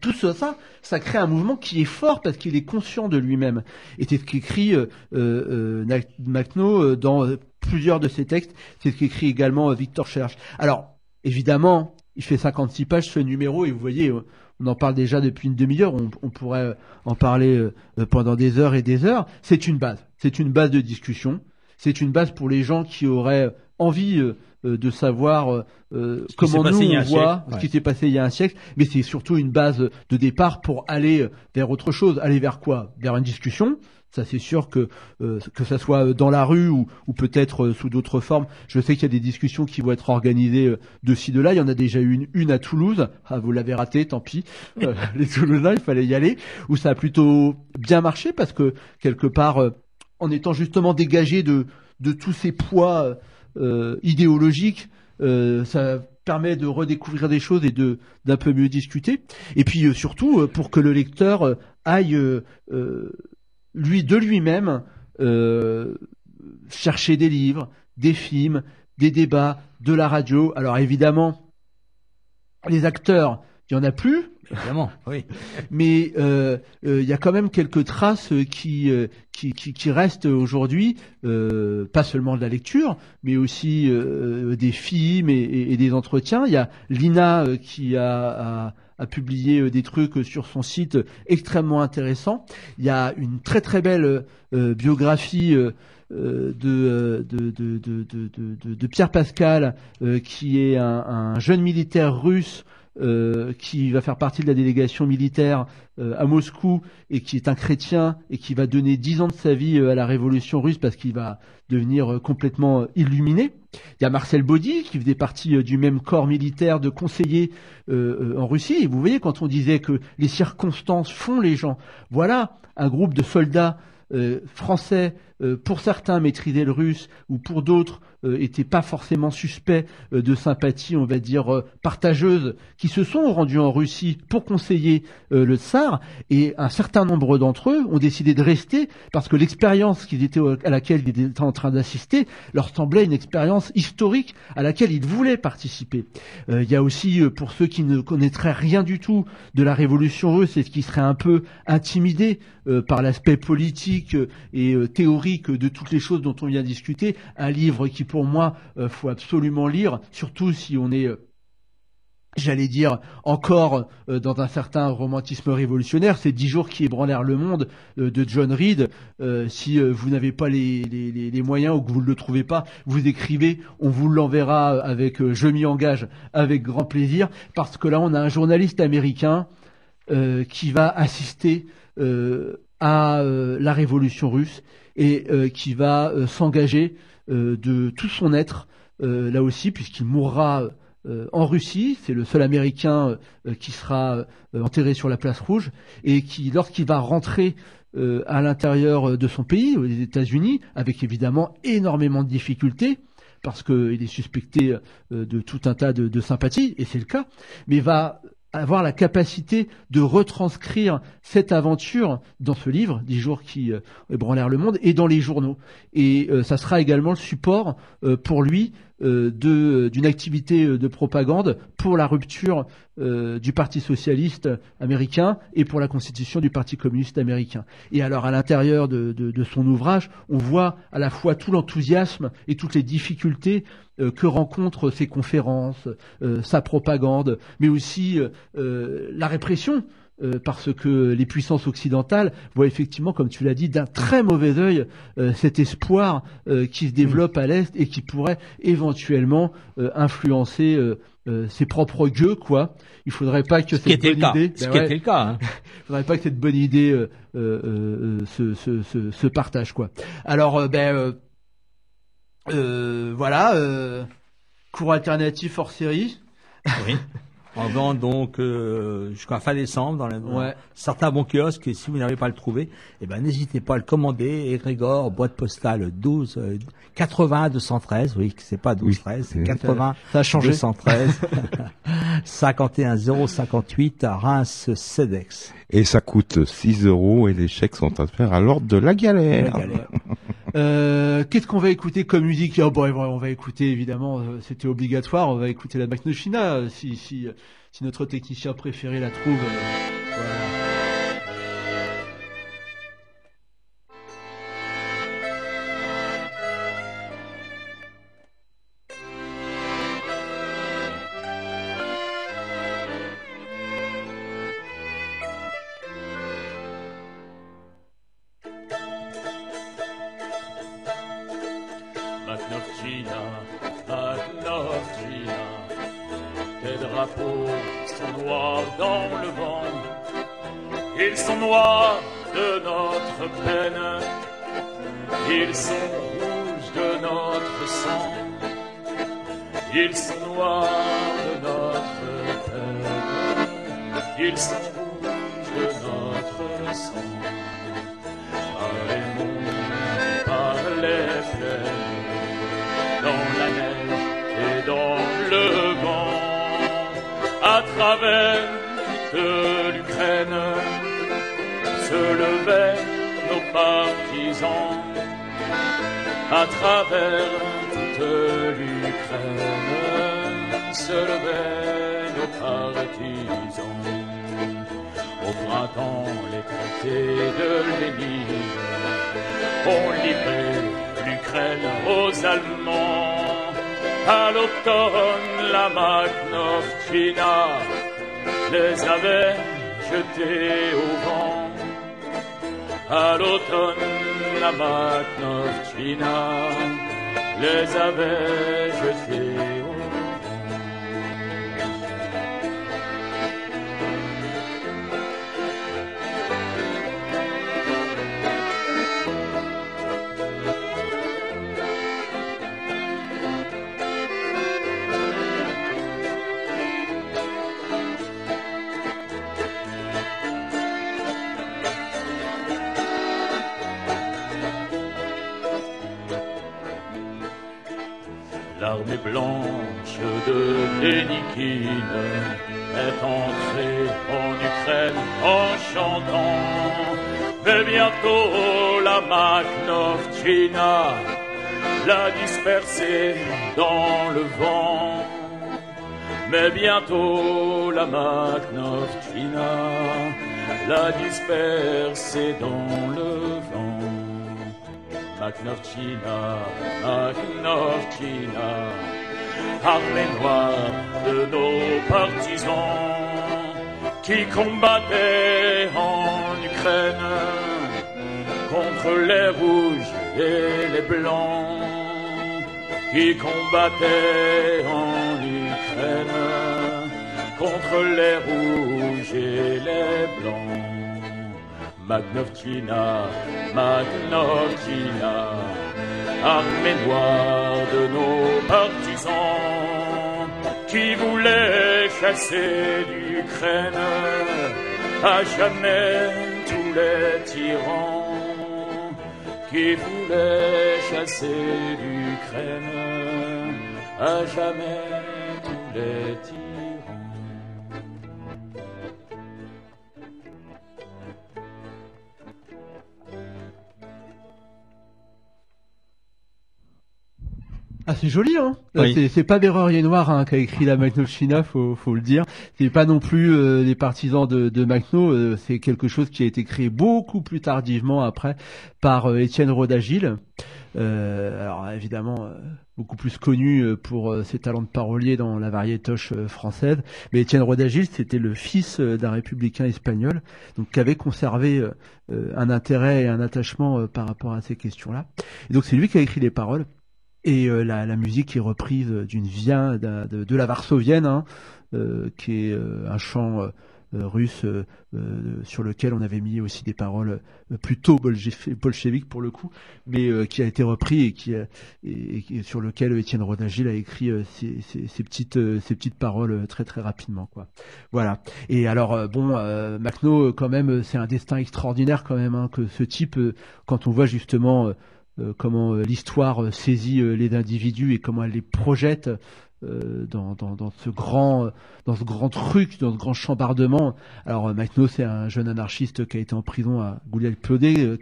Tout ça, ça, ça crée un mouvement qui est fort parce qu'il est conscient de lui-même. Et c'est ce qu'écrit euh, Macno dans plusieurs de ses textes. C'est ce qu'écrit également Victor Cherche. Alors, évidemment, il fait 56 pages ce numéro et vous voyez, on en parle déjà depuis une demi-heure. On, pourrait en parler pendant des heures et des heures. C'est une base. C'est une base de discussion. C'est une base pour les gens qui auraient envie de savoir euh, euh, comment nous on voit siècle, ce qui s'est passé il y a un siècle, mais c'est surtout une base de départ pour aller euh, vers autre chose. Aller vers quoi? Vers une discussion. Ça, c'est sûr que euh, que ça soit dans la rue ou, ou peut-être euh, sous d'autres formes. Je sais qu'il y a des discussions qui vont être organisées euh, de ci de là. Il y en a déjà eu une, une à Toulouse. Ah, vous l'avez raté, tant pis. Euh, les Toulousains, il fallait y aller. Où ça a plutôt bien marché parce que quelque part, euh, en étant justement dégagé de de tous ces poids euh, idéologiques, euh, ça permet de redécouvrir des choses et d'un peu mieux discuter. Et puis euh, surtout pour que le lecteur aille lui de lui-même chercher des livres, des films, des débats, de la radio. Alors évidemment, les acteurs, il y en a plus, Évidemment, oui. mais euh, euh, il y a quand même quelques traces euh, qui, euh, qui, qui, qui restent aujourd'hui, euh, pas seulement de la lecture, mais aussi euh, des films et, des entretiens. Il y a Lina euh, qui a, a, a publié euh, des trucs sur son site euh, extrêmement intéressants. Il y a une très très belle euh, biographie. euh, euh, euh, de, de- de- de Pierre Pascal, euh, qui est un, un jeune militaire russe euh, qui va faire partie de la délégation militaire euh, à Moscou et qui est un chrétien et qui va donner dix ans de sa vie euh, à la révolution russe parce qu'il va devenir euh, complètement illuminé. Il y a Marcel Baudy qui faisait partie du même corps militaire de conseillers euh, en Russie. Et vous voyez, quand on disait que les circonstances font les gens, voilà un groupe de soldats français, euh, pour certains maîtrisaient le russe ou pour d'autres euh, étaient pas forcément suspects euh, de sympathie, on va dire euh, partageuse, qui se sont rendus en Russie pour conseiller euh, le tsar. Et un certain nombre d'entre eux ont décidé de rester parce que l'expérience qu'ils étaient à laquelle ils étaient en train d'assister leur semblait une expérience historique à laquelle ils voulaient participer. Euh, Il y a aussi euh, pour ceux qui ne connaîtraient rien du tout de la révolution russe et qui seraient un peu intimidés euh, par l'aspect politique euh, et théorique de toutes les choses dont on vient discuter, un livre qui pour moi euh, faut absolument lire, surtout si on est euh, J'allais dire encore euh, dans un certain romantisme révolutionnaire, c'est dix jours qui ébranlèrent le monde de John Reed. Si vous n'avez pas les, moyens ou que vous ne le trouvez pas, vous écrivez, on vous l'enverra avec je m'y engage avec grand plaisir, parce que là on a un journaliste américain qui va assister à la révolution russe et euh, qui va euh, s'engager euh, de tout son être euh, là aussi, puisqu'il mourra euh, en Russie. C'est le seul Américain qui sera enterré sur la place rouge et qui, lorsqu'il va rentrer à l'intérieur de son pays, aux États-Unis, avec évidemment énormément de difficultés, parce qu'il est suspecté de tout un tas de, de sympathies, et c'est le cas, mais va avoir la capacité de retranscrire cette aventure dans ce livre, Dix jours qui euh, ébranlèrent le monde, et dans les journaux. Et euh, ça sera également le support euh, pour lui d'une activité euh, de propagande pour la rupture euh, du Parti socialiste américain et pour la constitution du Parti communiste américain. Et alors à l'intérieur de, son ouvrage, on voit à la fois tout l'enthousiasme et toutes les difficultés euh, que rencontrent ses conférences, euh, sa propagande, mais aussi euh, euh, la répression. Euh, parce que les puissances occidentales voient effectivement, comme tu l'as dit, d'un très mauvais œil euh, cet espoir euh, qui se développe à l'est et qui pourrait éventuellement euh, influencer euh, euh, ses propres gueux, quoi. Il faudrait pas que Ce cette le bonne cas. idée, Ce Ben qui ouais, était le cas. hein. faudrait pas que cette bonne idée euh, euh, euh, se, se, se, se partage, quoi. Alors, ben euh, euh, voilà, euh, cours alternatif hors série. Oui. On vend donc euh, jusqu'à fin décembre dans, la- dans Ouais. certains bons kiosques. Et si vous n'arrivez pas à le trouver, eh ben n'hésitez pas à le commander. Egrégor, boîte postale 12 euh, 80 213. Oui, c'est pas 12 13, c'est Oui. 80 Ça a changé. 213 51 058 à Reims Cedex. Et ça coûte 6 euros et les chèques sont à faire à l'ordre de la galère. La galère. Euh, Qu'est-ce qu'on va écouter comme musique? Oh, bon, On va écouter évidemment, euh, c'était obligatoire. On va écouter la Machnochina euh, si, si, si notre technicien préféré la trouve. Blanche de Dénikine est entrée en Ukraine en chantant. Mais bientôt la Makhnovchina l'a dispersée dans le vent. Mais bientôt la Makhnovchina l'a dispersée dans le vent. Makhnovchina, Armée noire de nos partisans qui combattaient en Ukraine contre les rouges et les blancs qui combattaient en Ukraine contre les rouges et les blancs. Magnovtina, Magnovtina, armée noire de nos partisans qui voulaient chasser d'Ukraine à jamais tous les tyrans qui voulaient chasser d'Ukraine à jamais tous les tyrans. Ah, c'est joli, hein Oui. C'est- pas Bérarier Noir hein, qui a écrit la Makhnovchina, faut, faut le dire. C'est pas non plus euh, les partisans de, de Makhno, euh, c'est quelque chose qui a été créé beaucoup plus tardivement après par euh, Étienne Rodagil. Euh, alors évidemment, euh, beaucoup plus connu euh, pour ses talents de parolier dans la variétoche française. Mais Étienne Rodagil, c'était le fils d'un républicain espagnol, donc qui avait conservé un intérêt et un attachement par rapport à ces questions-là. Et donc c'est lui qui a écrit les paroles. Et euh, la, la musique est reprise d'une d'un- de, la Varsovienne, hein, euh, qui est euh, un chant russe sur lequel on avait mis aussi des paroles plutôt bolcheviques pour le coup, mais qui a été repris et qui sur lequel Étienne Rodagil a écrit ses, petites paroles très très rapidement. Voilà. Et alors bon, Macno quand même, c'est un destin extraordinaire quand même hein, que ce type, quand on voit justement comment euh, l'histoire euh, saisit euh, les individus et comment elle les projette euh, dans, dans, dans ce grand euh, dans ce grand truc, dans ce grand chambardement. Alors euh, Makhno, c'est un jeune anarchiste qui a été en prison à Gouliel-Plodé, euh,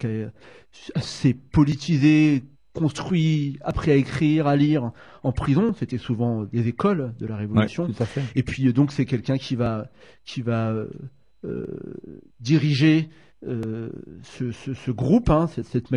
qui s'est politisé, construit, appris à écrire, à lire en prison. C'était souvent des écoles de la Ouais, Révolution. tout à fait. Et puis euh, donc c'est quelqu'un qui va qui va euh, euh, diriger euh, ce, ce, ce groupe, hein, cette, cette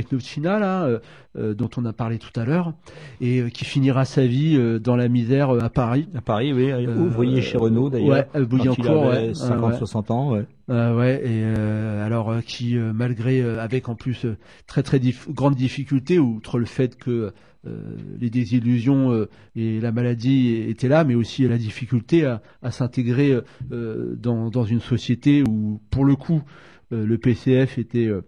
là, euh, euh, dont on a parlé tout à l'heure, et euh, qui finira sa vie dans la misère à Paris. À Paris, oui, ouvrier chez Renault d'ailleurs. Ouais, Bouillancourt, ouais. 50, Ah, ouais. 60 ans, ouais. Ah ouais, et euh, alors euh, qui, malgré, avec en plus très très dif- grandes difficultés, outre le fait que les désillusions et la maladie étaient là, mais aussi la difficulté à, à s'intégrer dans, dans une société où, pour le coup, le PCF était euh,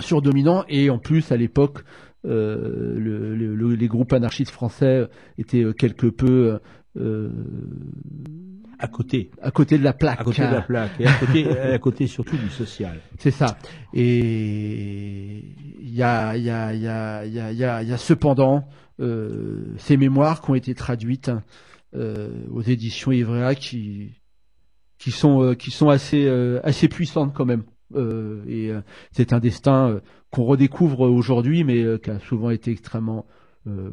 surdominant et en plus à l'époque. euh, le- le- le- les groupes anarchistes français étaient euh, quelque peu euh, À côté. à côté de la plaque. À côté de la plaque. Et à côté, à côté surtout du social. C'est ça. Et il y a, il y, a, il y, a, il y, a, il y, a, il y a cependant euh, ces mémoires qui ont été traduites euh, aux éditions Ivrea qui, qui sont, euh, qui sont assez, euh, assez puissantes quand même. Euh, et euh, c'est un destin euh, qu'on redécouvre aujourd'hui, mais euh, qui a souvent été extrêmement euh,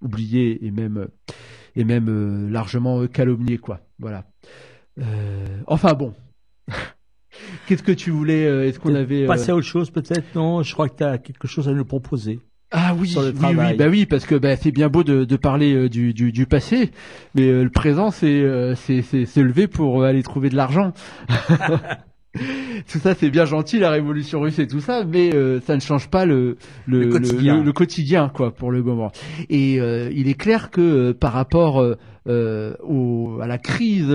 oublié et même, et même euh, largement calomnié, quoi. Voilà. Euh, enfin bon. Qu'est-ce que tu voulais Est-ce qu'on avait Passer à autre chose peut-être? Non, je crois que tu as quelque chose à nous proposer. Ah oui, sur le oui, oui, bah oui, parce que bah, c'est bien beau de, de parler euh, du, du, du passé, mais euh, le présent, c'est euh, c'est c'est se lever pour euh, aller trouver de l'argent. tout ça, c'est bien gentil, la révolution russe et tout ça, mais ça ne change pas le le, Le quotidien. le- le quotidien, quoi, pour le moment. Et il est clair que par rapport au, à la crise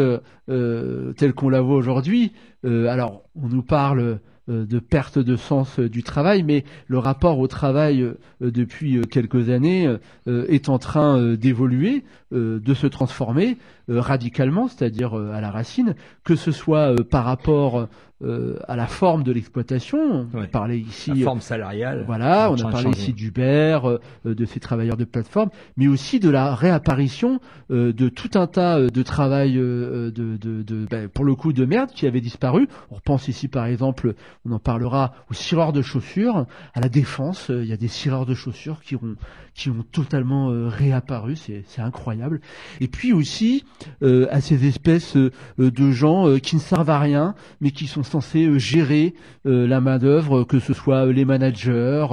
euh, telle qu'on la voit aujourd'hui, euh, alors on nous parle de perte de sens euh, du travail, mais le rapport au travail euh, euh, depuis euh, quelques années euh, est en train euh, d'évoluer, euh, de se transformer euh, radicalement, c'est-à-dire euh, à la racine, que ce soit euh, par rapport euh, à la forme de l'exploitation. On parlait ici La forme salariale. voilà, on a parlé ici d'Uber, euh, de ces travailleurs de plateforme, mais aussi de la réapparition euh, de tout un tas euh, de travail euh, de, de, de- ben, pour le coup de merde qui avait disparu. On repense ici par exemple, on en parlera aux cireurs de chaussures, à la défense. euh, Il y a des cireurs de chaussures qui ont qui ont totalement euh, réapparu, c'est incroyable. Et puis aussi euh, à ces espèces euh, de gens euh, qui ne servent à rien, mais qui sont censés euh, gérer euh, la main d'œuvre, que ce soit euh, les managers,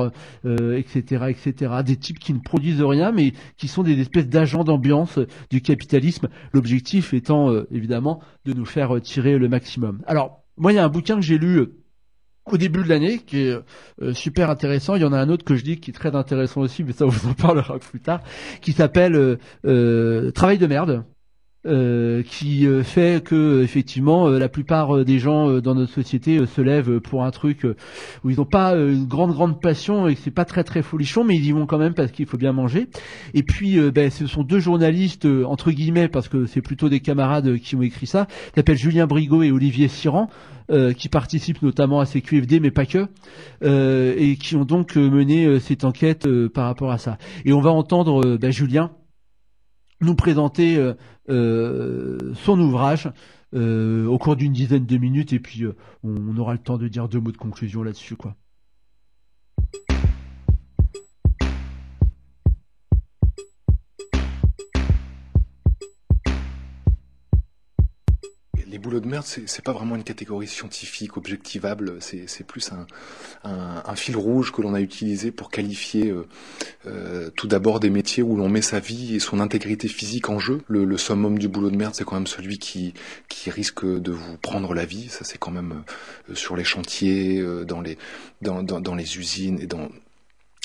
euh, etc., etc. Des types qui ne produisent rien, mais qui sont des espèces d'agents d'ambiance euh, du capitalisme. L'objectif étant euh, évidemment de nous faire euh, tirer le maximum. Alors moi, il y a un bouquin que j'ai lu. Au début de l'année, qui est euh, super intéressant. Il y en a un autre que je dis qui est très intéressant aussi, mais ça on vous en parlera plus tard, qui s'appelle euh, euh, Travail de merde. Euh, qui euh, fait que effectivement euh, la plupart euh, des gens dans notre société se lèvent pour un truc où ils n'ont pas une grande grande passion et que c'est pas très très folichon mais ils y vont quand même parce qu'il faut bien manger. Et puis euh, ben, ce sont deux journalistes entre guillemets parce que c'est plutôt des camarades qui ont écrit ça s'appellent Julien Brigot et Olivier Siran euh, qui participent notamment à ces QFD mais pas que euh, et qui ont donc mené euh, cette enquête par rapport à ça. Et on va entendre ben, Julien nous présenter euh, euh, son ouvrage euh, au cours d'une dizaine de minutes et puis on aura le temps de dire deux mots de conclusion là-dessus quoi. Les boulots de merde, c'est pas vraiment une catégorie scientifique, objectivable. C'est plus un, fil rouge que l'on a utilisé pour qualifier euh, euh, tout d'abord des métiers où l'on met sa vie et son intégrité physique en jeu. Le, summum du boulot de merde, c'est quand même celui qui risque de vous prendre la vie. Ça, c'est quand même euh, sur les chantiers, dans les usines et dans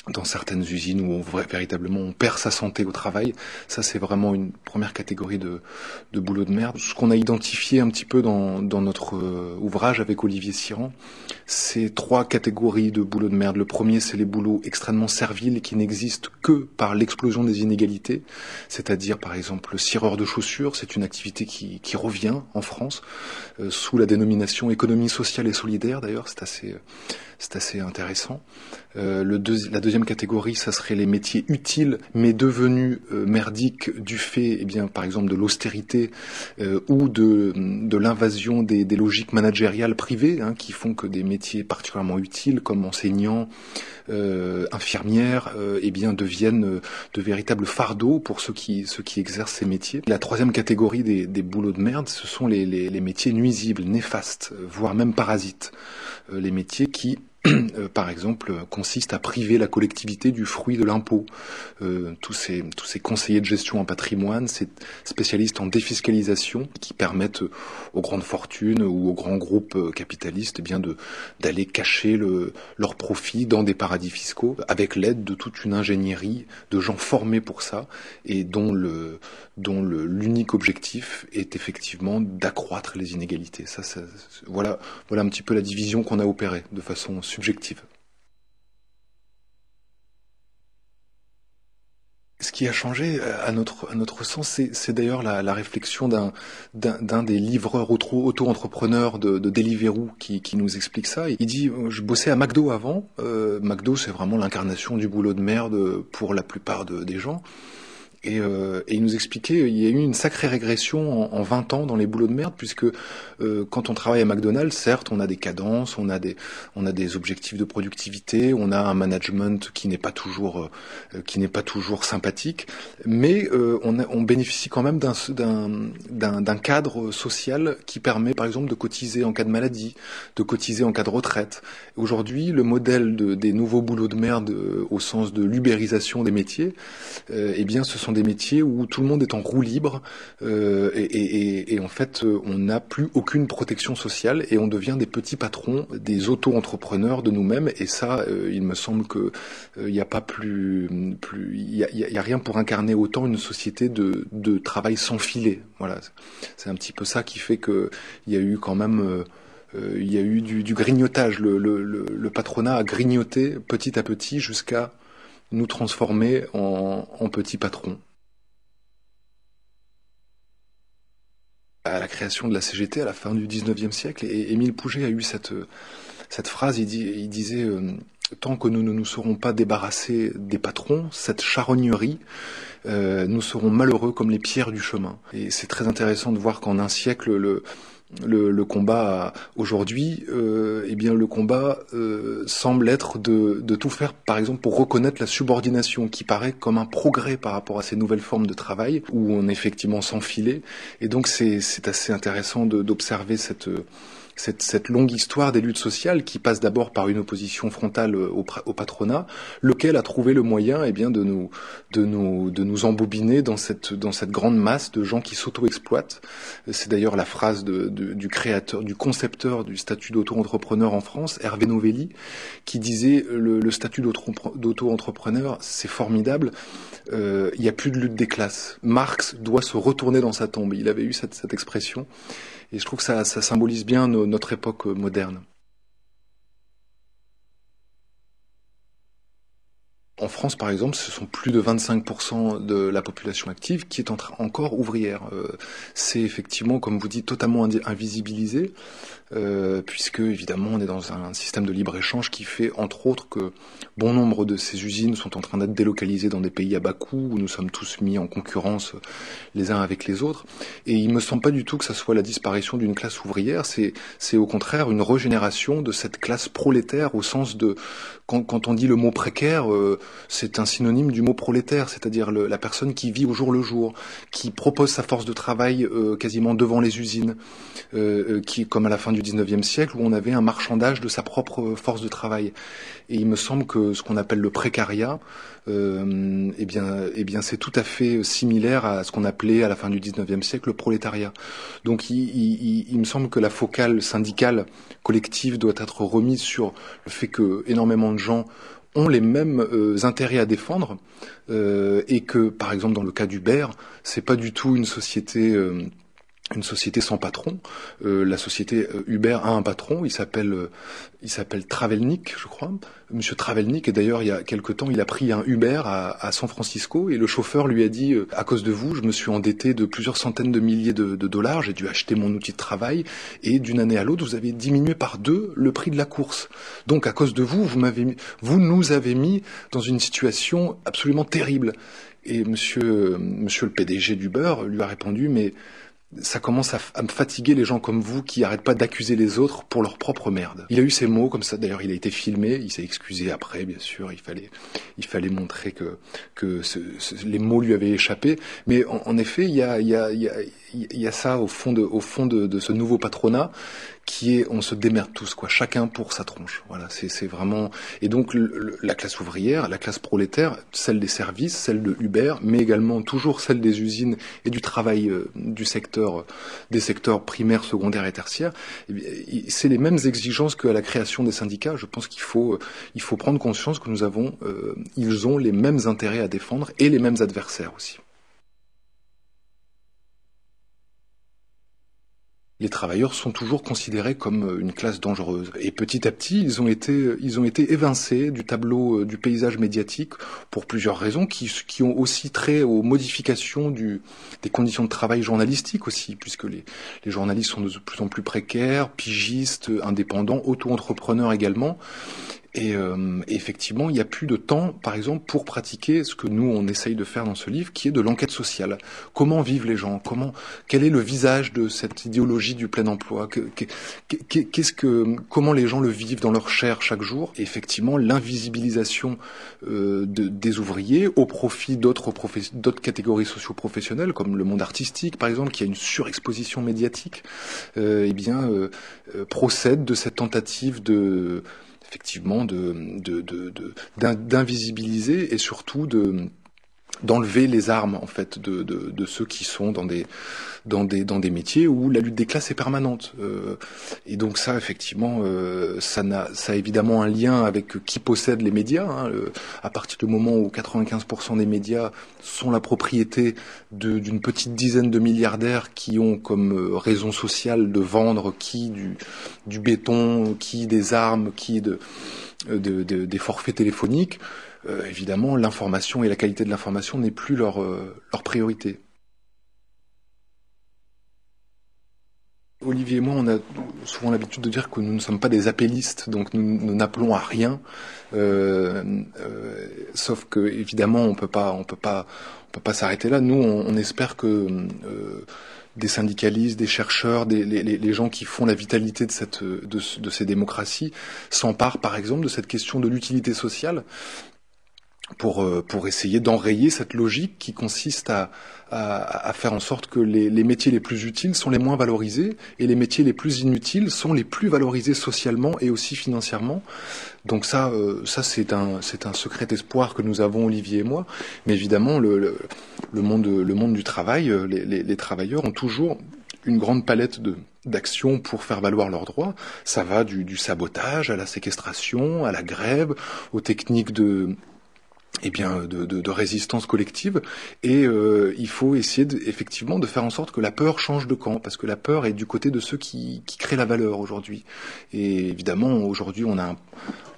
dans certaines usines où on, véritablement on perd sa santé au travail. Ça, c'est vraiment une première catégorie de, de boulot de merde. Ce qu'on a identifié un petit peu dans, dans notre euh, ouvrage avec Olivier Siran, c'est trois catégories de boulot de merde. Le premier, c'est les boulots extrêmement serviles qui n'existent que par l'explosion des inégalités. C'est-à-dire, par exemple, le cireur de chaussures, c'est une activité qui, qui revient en France, euh, sous la dénomination économie sociale et solidaire d'ailleurs, c'est assez, c'est assez intéressant. Euh, le la deuxième catégorie, ça serait les métiers utiles, mais devenus euh, merdiques du fait, eh bien, par exemple, de l'austérité euh, ou de, de l'invasion des, des logiques managériales privées, hein, qui font que des métiers particulièrement utiles, comme enseignants, euh, infirmières, euh, eh bien, deviennent euh, de véritables fardeaux pour ceux qui, exercent ces métiers. La troisième catégorie des, des boulots de merde, ce sont les, métiers nuisibles, néfastes, voire même parasites. Les métiers qui par exemple, euh, consiste à priver la collectivité du fruit de l'impôt. Euh, tous, ces, tous ces conseillers de gestion en patrimoine, ces spécialistes en défiscalisation qui permettent euh, aux grandes fortunes ou aux grands groupes euh, capitalistes eh bien de d'aller cacher le, leurs profits dans des paradis fiscaux avec l'aide de toute une ingénierie de gens formés pour ça et dont le dont l'unique objectif est effectivement d'accroître les inégalités. Ça, ça, voilà, voilà un petit peu la division qu'on a opérée de façon subjective. Ce qui a changé euh, à notre, à notre sens, c'est d'ailleurs la, la réflexion d'un des livreurs auto- auto-entrepreneurs de, de Deliveroo qui, qui nous explique ça. Il dit euh, Je bossais à McDo avant. Euh, McDo, c'est vraiment l'incarnation du boulot de merde pour la plupart de- des gens. Et, euh, et il nous expliquait, il y a eu une sacrée régression en, en 20 ans dans les boulots de merde, puisque euh, quand on travaille à McDonald's, certes, on a des cadences, on a des, on a des objectifs de productivité, on a un management qui n'est pas toujours, euh, qui n'est pas toujours sympathique, mais euh, on, on bénéficie quand même d'un, d'un, d'un, d'un cadre social qui permet, par exemple, de cotiser en cas de maladie, de cotiser en cas de retraite. Aujourd'hui, le modèle de, des nouveaux boulots de merde, euh, au sens de l'ubérisation des métiers, euh, eh bien, ce sont des métiers où tout le monde est en roue libre euh, et, en fait, euh, on n'a plus aucune protection sociale et on devient des petits patrons, des auto-entrepreneurs de nous-mêmes. Et ça, euh, il me semble que il n'y a pas plus, plus, il y a, rien pour incarner autant une société de, de travail sans filet. Voilà, c'est un petit peu ça qui fait que il y a eu quand même il y a eu du, grignotage. Le, le patronat a grignoté petit à petit jusqu'à nous transformer en, en petits patrons. à la création de la CGT à la fin du 19e siècle. Et Émile Pouget a eu cette, cette phrase, il, disait euh, Tant que nous ne nous serons pas débarrassés des patrons, cette charognerie, euh, nous serons malheureux comme les pierres du chemin. Et c'est très intéressant de voir qu'en un siècle, le, le, le combat aujourd'hui, euh, eh bien le combat euh, semble être de, de, tout faire, par exemple, pour reconnaître la subordination, qui paraît comme un progrès par rapport à ces nouvelles formes de travail où on est effectivement s'enfiler. Et donc c'est assez intéressant d'observer cette cette, cette, longue histoire des luttes sociales qui passe d'abord par une opposition frontale au, au, patronat, lequel a trouvé le moyen eh bien, de, nous, de, nous, de nous embobiner dans cette, dans cette grande masse de gens qui s'auto-exploitent. C'est d'ailleurs la phrase de, de, du créateur, du concepteur du statut d'auto-entrepreneur en France, Hervé Novelli, qui disait le, le statut d'auto-entrepreneur, c'est formidable, euh, il n'y a plus de lutte des classes. Marx doit se retourner dans sa tombe. Il avait eu cette, cette expression. Et je trouve que ça, symbolise bien no, notre époque moderne. France, par exemple, ce sont plus de 25% de la population active qui est encore ouvrière. Euh, c'est effectivement, comme vous dites, totalement invisibilisé, euh, puisque évidemment on est dans un, système de libre-échange qui fait, entre autres, que bon nombre de ces usines sont en train d'être délocalisées dans des pays à bas coût, où nous sommes tous mis en concurrence les uns avec les autres. Et il me semble pas du tout que ça soit la disparition d'une classe ouvrière, c'est, au contraire une régénération de cette classe prolétaire au sens de, quand, quand on dit le mot précaire, euh, c'est un synonyme du mot prolétaire, c'est-à-dire la personne qui vit au jour le jour, qui propose sa force de travail euh, quasiment devant les usines, euh, euh qui, comme à la fin du 19e siècle, où on avait un marchandage de sa propre force de travail. Et il me semble que ce qu'on appelle le précariat, euh, eh bien, eh bien, c'est tout à fait similaire à ce qu'on appelait à la fin du 19e siècle le prolétariat. Donc, il, il, il, me semble que la focale syndicale collective doit être remise sur le fait que énormément de gens ont les mêmes euh, intérêts à défendre euh, et que, par exemple, dans le cas d'Uber, c'est pas du tout une société euh, une société sans patron. Euh, la société euh, Uber a un patron, il s'appelle euh, il s'appelle Travelnik, je crois. Monsieur Travelnik, et d'ailleurs il y a quelque temps, il a pris un Uber à, à, San Francisco et le chauffeur lui a dit à cause de vous, je me suis endetté de plusieurs centaines de milliers de, de dollars, j'ai dû acheter mon outil de travail et d'une année à l'autre, vous avez diminué par deux le prix de la course. Donc à cause de vous, vous m'avez vous nous avez mis dans une situation absolument terrible. Et monsieur monsieur le PDG d'Uber lui a répondu mais ça commence à, me fatiguer les gens comme vous qui arrêtent pas d'accuser les autres pour leur propre merde. Il a eu ces mots comme ça. D'ailleurs, il a été filmé. Il s'est excusé après, bien sûr. Il fallait, il fallait montrer que que ce, les mots lui avaient échappé. Mais en, en effet, il y a, il y a, il y a, il y a ça au fond de, au fond de, de ce nouveau patronat qui est on se démerde tous quoi, chacun pour sa tronche. Voilà, c'est vraiment et donc la classe ouvrière, la classe prolétaire, celle des services, celle de Uber, mais également toujours celle des usines et du travail euh, du secteur des secteurs primaires, secondaires et tertiaires. Eh c'est les mêmes exigences qu'à la création des syndicats. Je pense qu'il faut il faut prendre conscience que nous avons euh, ils ont les mêmes intérêts à défendre et les mêmes adversaires aussi. Les travailleurs sont toujours considérés comme euh, une classe dangereuse. Et petit à petit, ils ont été, euh, ils ont été évincés du tableau, euh, du paysage médiatique pour plusieurs raisons qui, qui ont aussi trait aux modifications des conditions de travail journalistiques aussi, puisque les, les journalistes sont de plus en plus précaires, pigistes, indépendants, auto-entrepreneurs également. Et euh, effectivement, il n'y a plus de temps, par exemple, pour pratiquer ce que nous on essaye de faire dans ce livre, qui est de l'enquête sociale. Comment vivent les gens? Comment Quel est le visage de cette idéologie du plein emploi? Qu'est-ce que Comment les gens le vivent dans leur chair chaque jour? Effectivement, l'invisibilisation euh, de, des ouvriers au profit d'autres d'autres catégories socio-professionnelles, comme le monde artistique, par exemple, qui a une surexposition médiatique, euh, eh bien, euh, euh procède de cette tentative de effectivement de, d'invisibiliser de, de, et surtout de d'enlever les armes en fait de, de, de, ceux qui sont dans des dans des dans des métiers où la lutte des classes est permanente. Euh, et donc ça effectivement euh, ça n'a ça a évidemment un lien avec qui possède les médias hein, à partir du moment où 95% des médias sont la propriété d'une petite dizaine de milliardaires qui ont comme euh, raison sociale de vendre qui du du béton qui des armes qui de, de, de des forfaits téléphoniques euh, évidemment, l'information et la qualité de l'information n'est plus leur, euh, priorité. Olivier et moi, on a souvent l'habitude de dire que nous ne sommes pas des appellistes, donc nous n'appelons à rien. Euh, euh, sauf que évidemment, on peut pas, on peut pas, on peut pas s'arrêter là. Nous, on, espère que euh, des syndicalistes, des chercheurs, des, les, gens qui font la vitalité de ces démocraties s'emparent, par exemple, de cette question de l'utilité sociale pour, euh, pour essayer d'enrayer cette logique qui consiste à, à, à faire en sorte que les, les, métiers les plus utiles sont les moins valorisés et les métiers les plus inutiles sont les plus valorisés socialement et aussi financièrement. Donc ça, euh, ça c'est un, c'est un secret espoir que nous avons Olivier et moi. Mais évidemment, le, le, le monde, le monde du travail, euh, les, les, les travailleurs ont toujours une grande palette de d'actions pour faire valoir leurs droits. Ça va du, du, sabotage à la séquestration, à la grève, aux techniques de eh bien, de, de, de, résistance collective. Et euh, il faut essayer de, effectivement de faire en sorte que la peur change de camp, parce que la peur est du côté de ceux qui, qui créent la valeur aujourd'hui. Et évidemment, aujourd'hui, on a un,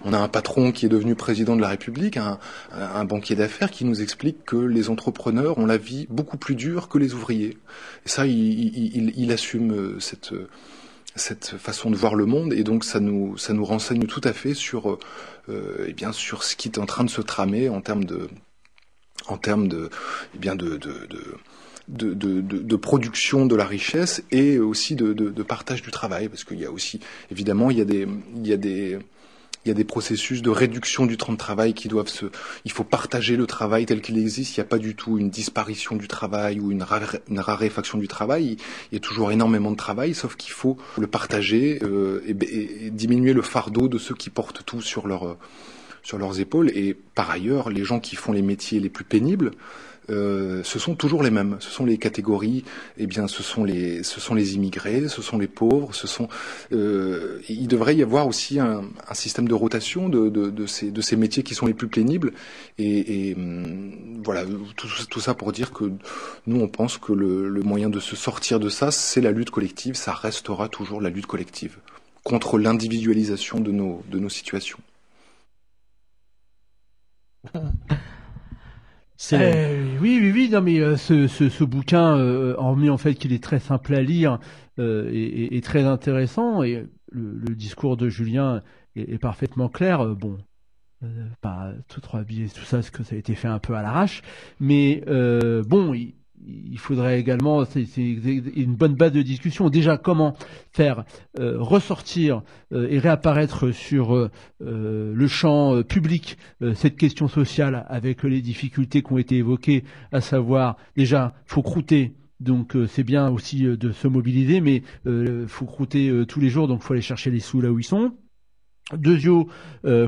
on a un patron qui est devenu président de la République, un, un banquier d'affaires qui nous explique que les entrepreneurs ont la vie beaucoup plus dure que les ouvriers. Et ça, il, il, il assume cette cette façon de voir le monde et donc ça nous ça nous renseigne tout à fait sur euh, eh bien sur ce qui est en train de se tramer en termes de en termes de eh bien de, de, de de, de, de, production de la richesse et aussi de, de partage du travail. Parce qu'il y a aussi évidemment il y a des il y a des il y a des processus de réduction du temps de travail qui doivent se. Il faut partager le travail tel qu'il existe. Il n'y a pas du tout une disparition du travail ou une, raréfaction du travail. Il y a toujours énormément de travail, sauf qu'il faut le partager euh, et, et, diminuer le fardeau de ceux qui portent tout sur, leur, sur leurs épaules. Et par ailleurs, les gens qui font les métiers les plus pénibles, euh, ce sont toujours les mêmes. Ce sont les catégories. Eh bien, ce sont les, ce sont les immigrés, ce sont les pauvres. Ce sont. Euh, il devrait y avoir aussi un, un système de rotation de, de, de, ces, de ces métiers qui sont les plus pénibles. Et, et hum, voilà, tout, tout, ça pour dire que nous, on pense que le, le moyen de se sortir de ça, c'est la lutte collective. Ça restera toujours la lutte collective contre l'individualisation de nos, de nos situations. Euh, oui, oui, oui. Non, mais euh, ce, ce, ce, bouquin, euh, hormis en fait qu'il est très simple à lire, euh, est, est, très intéressant et le, le, discours de Julien est, est parfaitement clair. Bon, pas tout rhabillé, tout ça, parce que ça a été fait un peu à l'arrache, mais bon, il, il faudrait également, c'est une bonne base de discussion. Déjà, comment faire euh, ressortir euh, et réapparaître sur euh, le champ public cette question sociale avec les difficultés qui ont été évoquées, à savoir déjà, faut croûter. Donc c'est bien aussi de se mobiliser, mais faut croûter tous les jours, donc faut aller chercher les sous là où ils sont. Deuxièmement,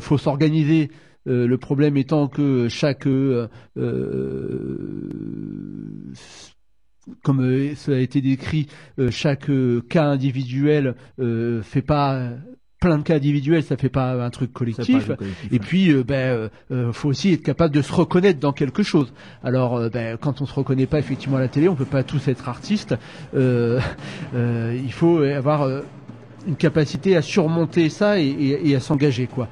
faut s'organiser euh, le problème étant que chaque euh, euh, comme ça a été décrit, chaque cas individuel fait pas plein de cas individuels, ça fait pas un truc collectif. collectif et puis, euh, ben, euh, faut aussi être capable de se reconnaître dans quelque chose. Alors, ben, quand on se reconnaît pas effectivement à la télé, on peut pas tous être artistes. il faut avoir une capacité à surmonter ça et, et, et à s'engager, quoi.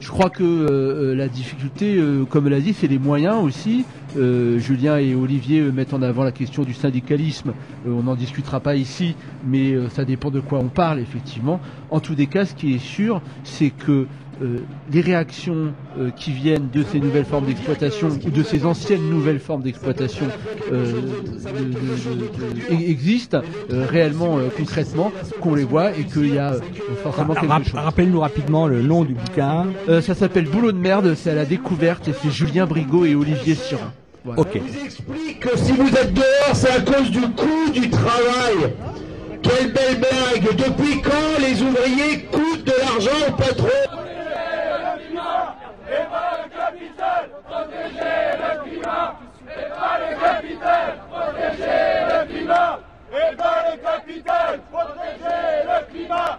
Je crois que euh, la difficulté, euh, comme l'a dit, c'est les moyens aussi. Euh, Julien et Olivier mettent en avant la question du syndicalisme. on n'en discutera pas ici, mais ça dépend de quoi on parle, effectivement. En tous les cas, ce qui est sûr, c'est que euh, les réactions euh, qui viennent de ces nouvelles formes d'exploitation ou de ces anciennes nouvelles formes d'exploitation euh, existent réellement concrètement, qu'on les voit et qu'il y a forcément quelque chose. Rappelle-nous rapidement le nom du bouquin. ça s'appelle Boulot de merde, c'est à la découverte et c'est Julien Brigot et Olivier Sirin. Voilà. Vous explique que si vous êtes dehors, c'est à cause du coût du travail. Quelle belle blague Depuis quand les ouvriers coûtent de l'argent au patron et pas le capital, le climat, et pas le capital, protéger le climat, et pas le capital, protéger le climat,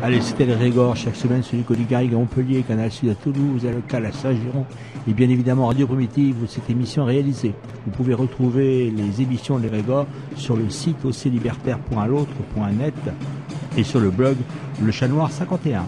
Allez, c'était le Régor, chaque semaine celui du Garrigue à Montpellier, Canal Sud à Toulouse, à local à Saint-Giron, et bien évidemment Radio Primitive, où cette émission réalisée. Vous pouvez retrouver les émissions de Régor sur le site aussi libertaire.l'autre.net et sur le blog Le Chat Noir 51.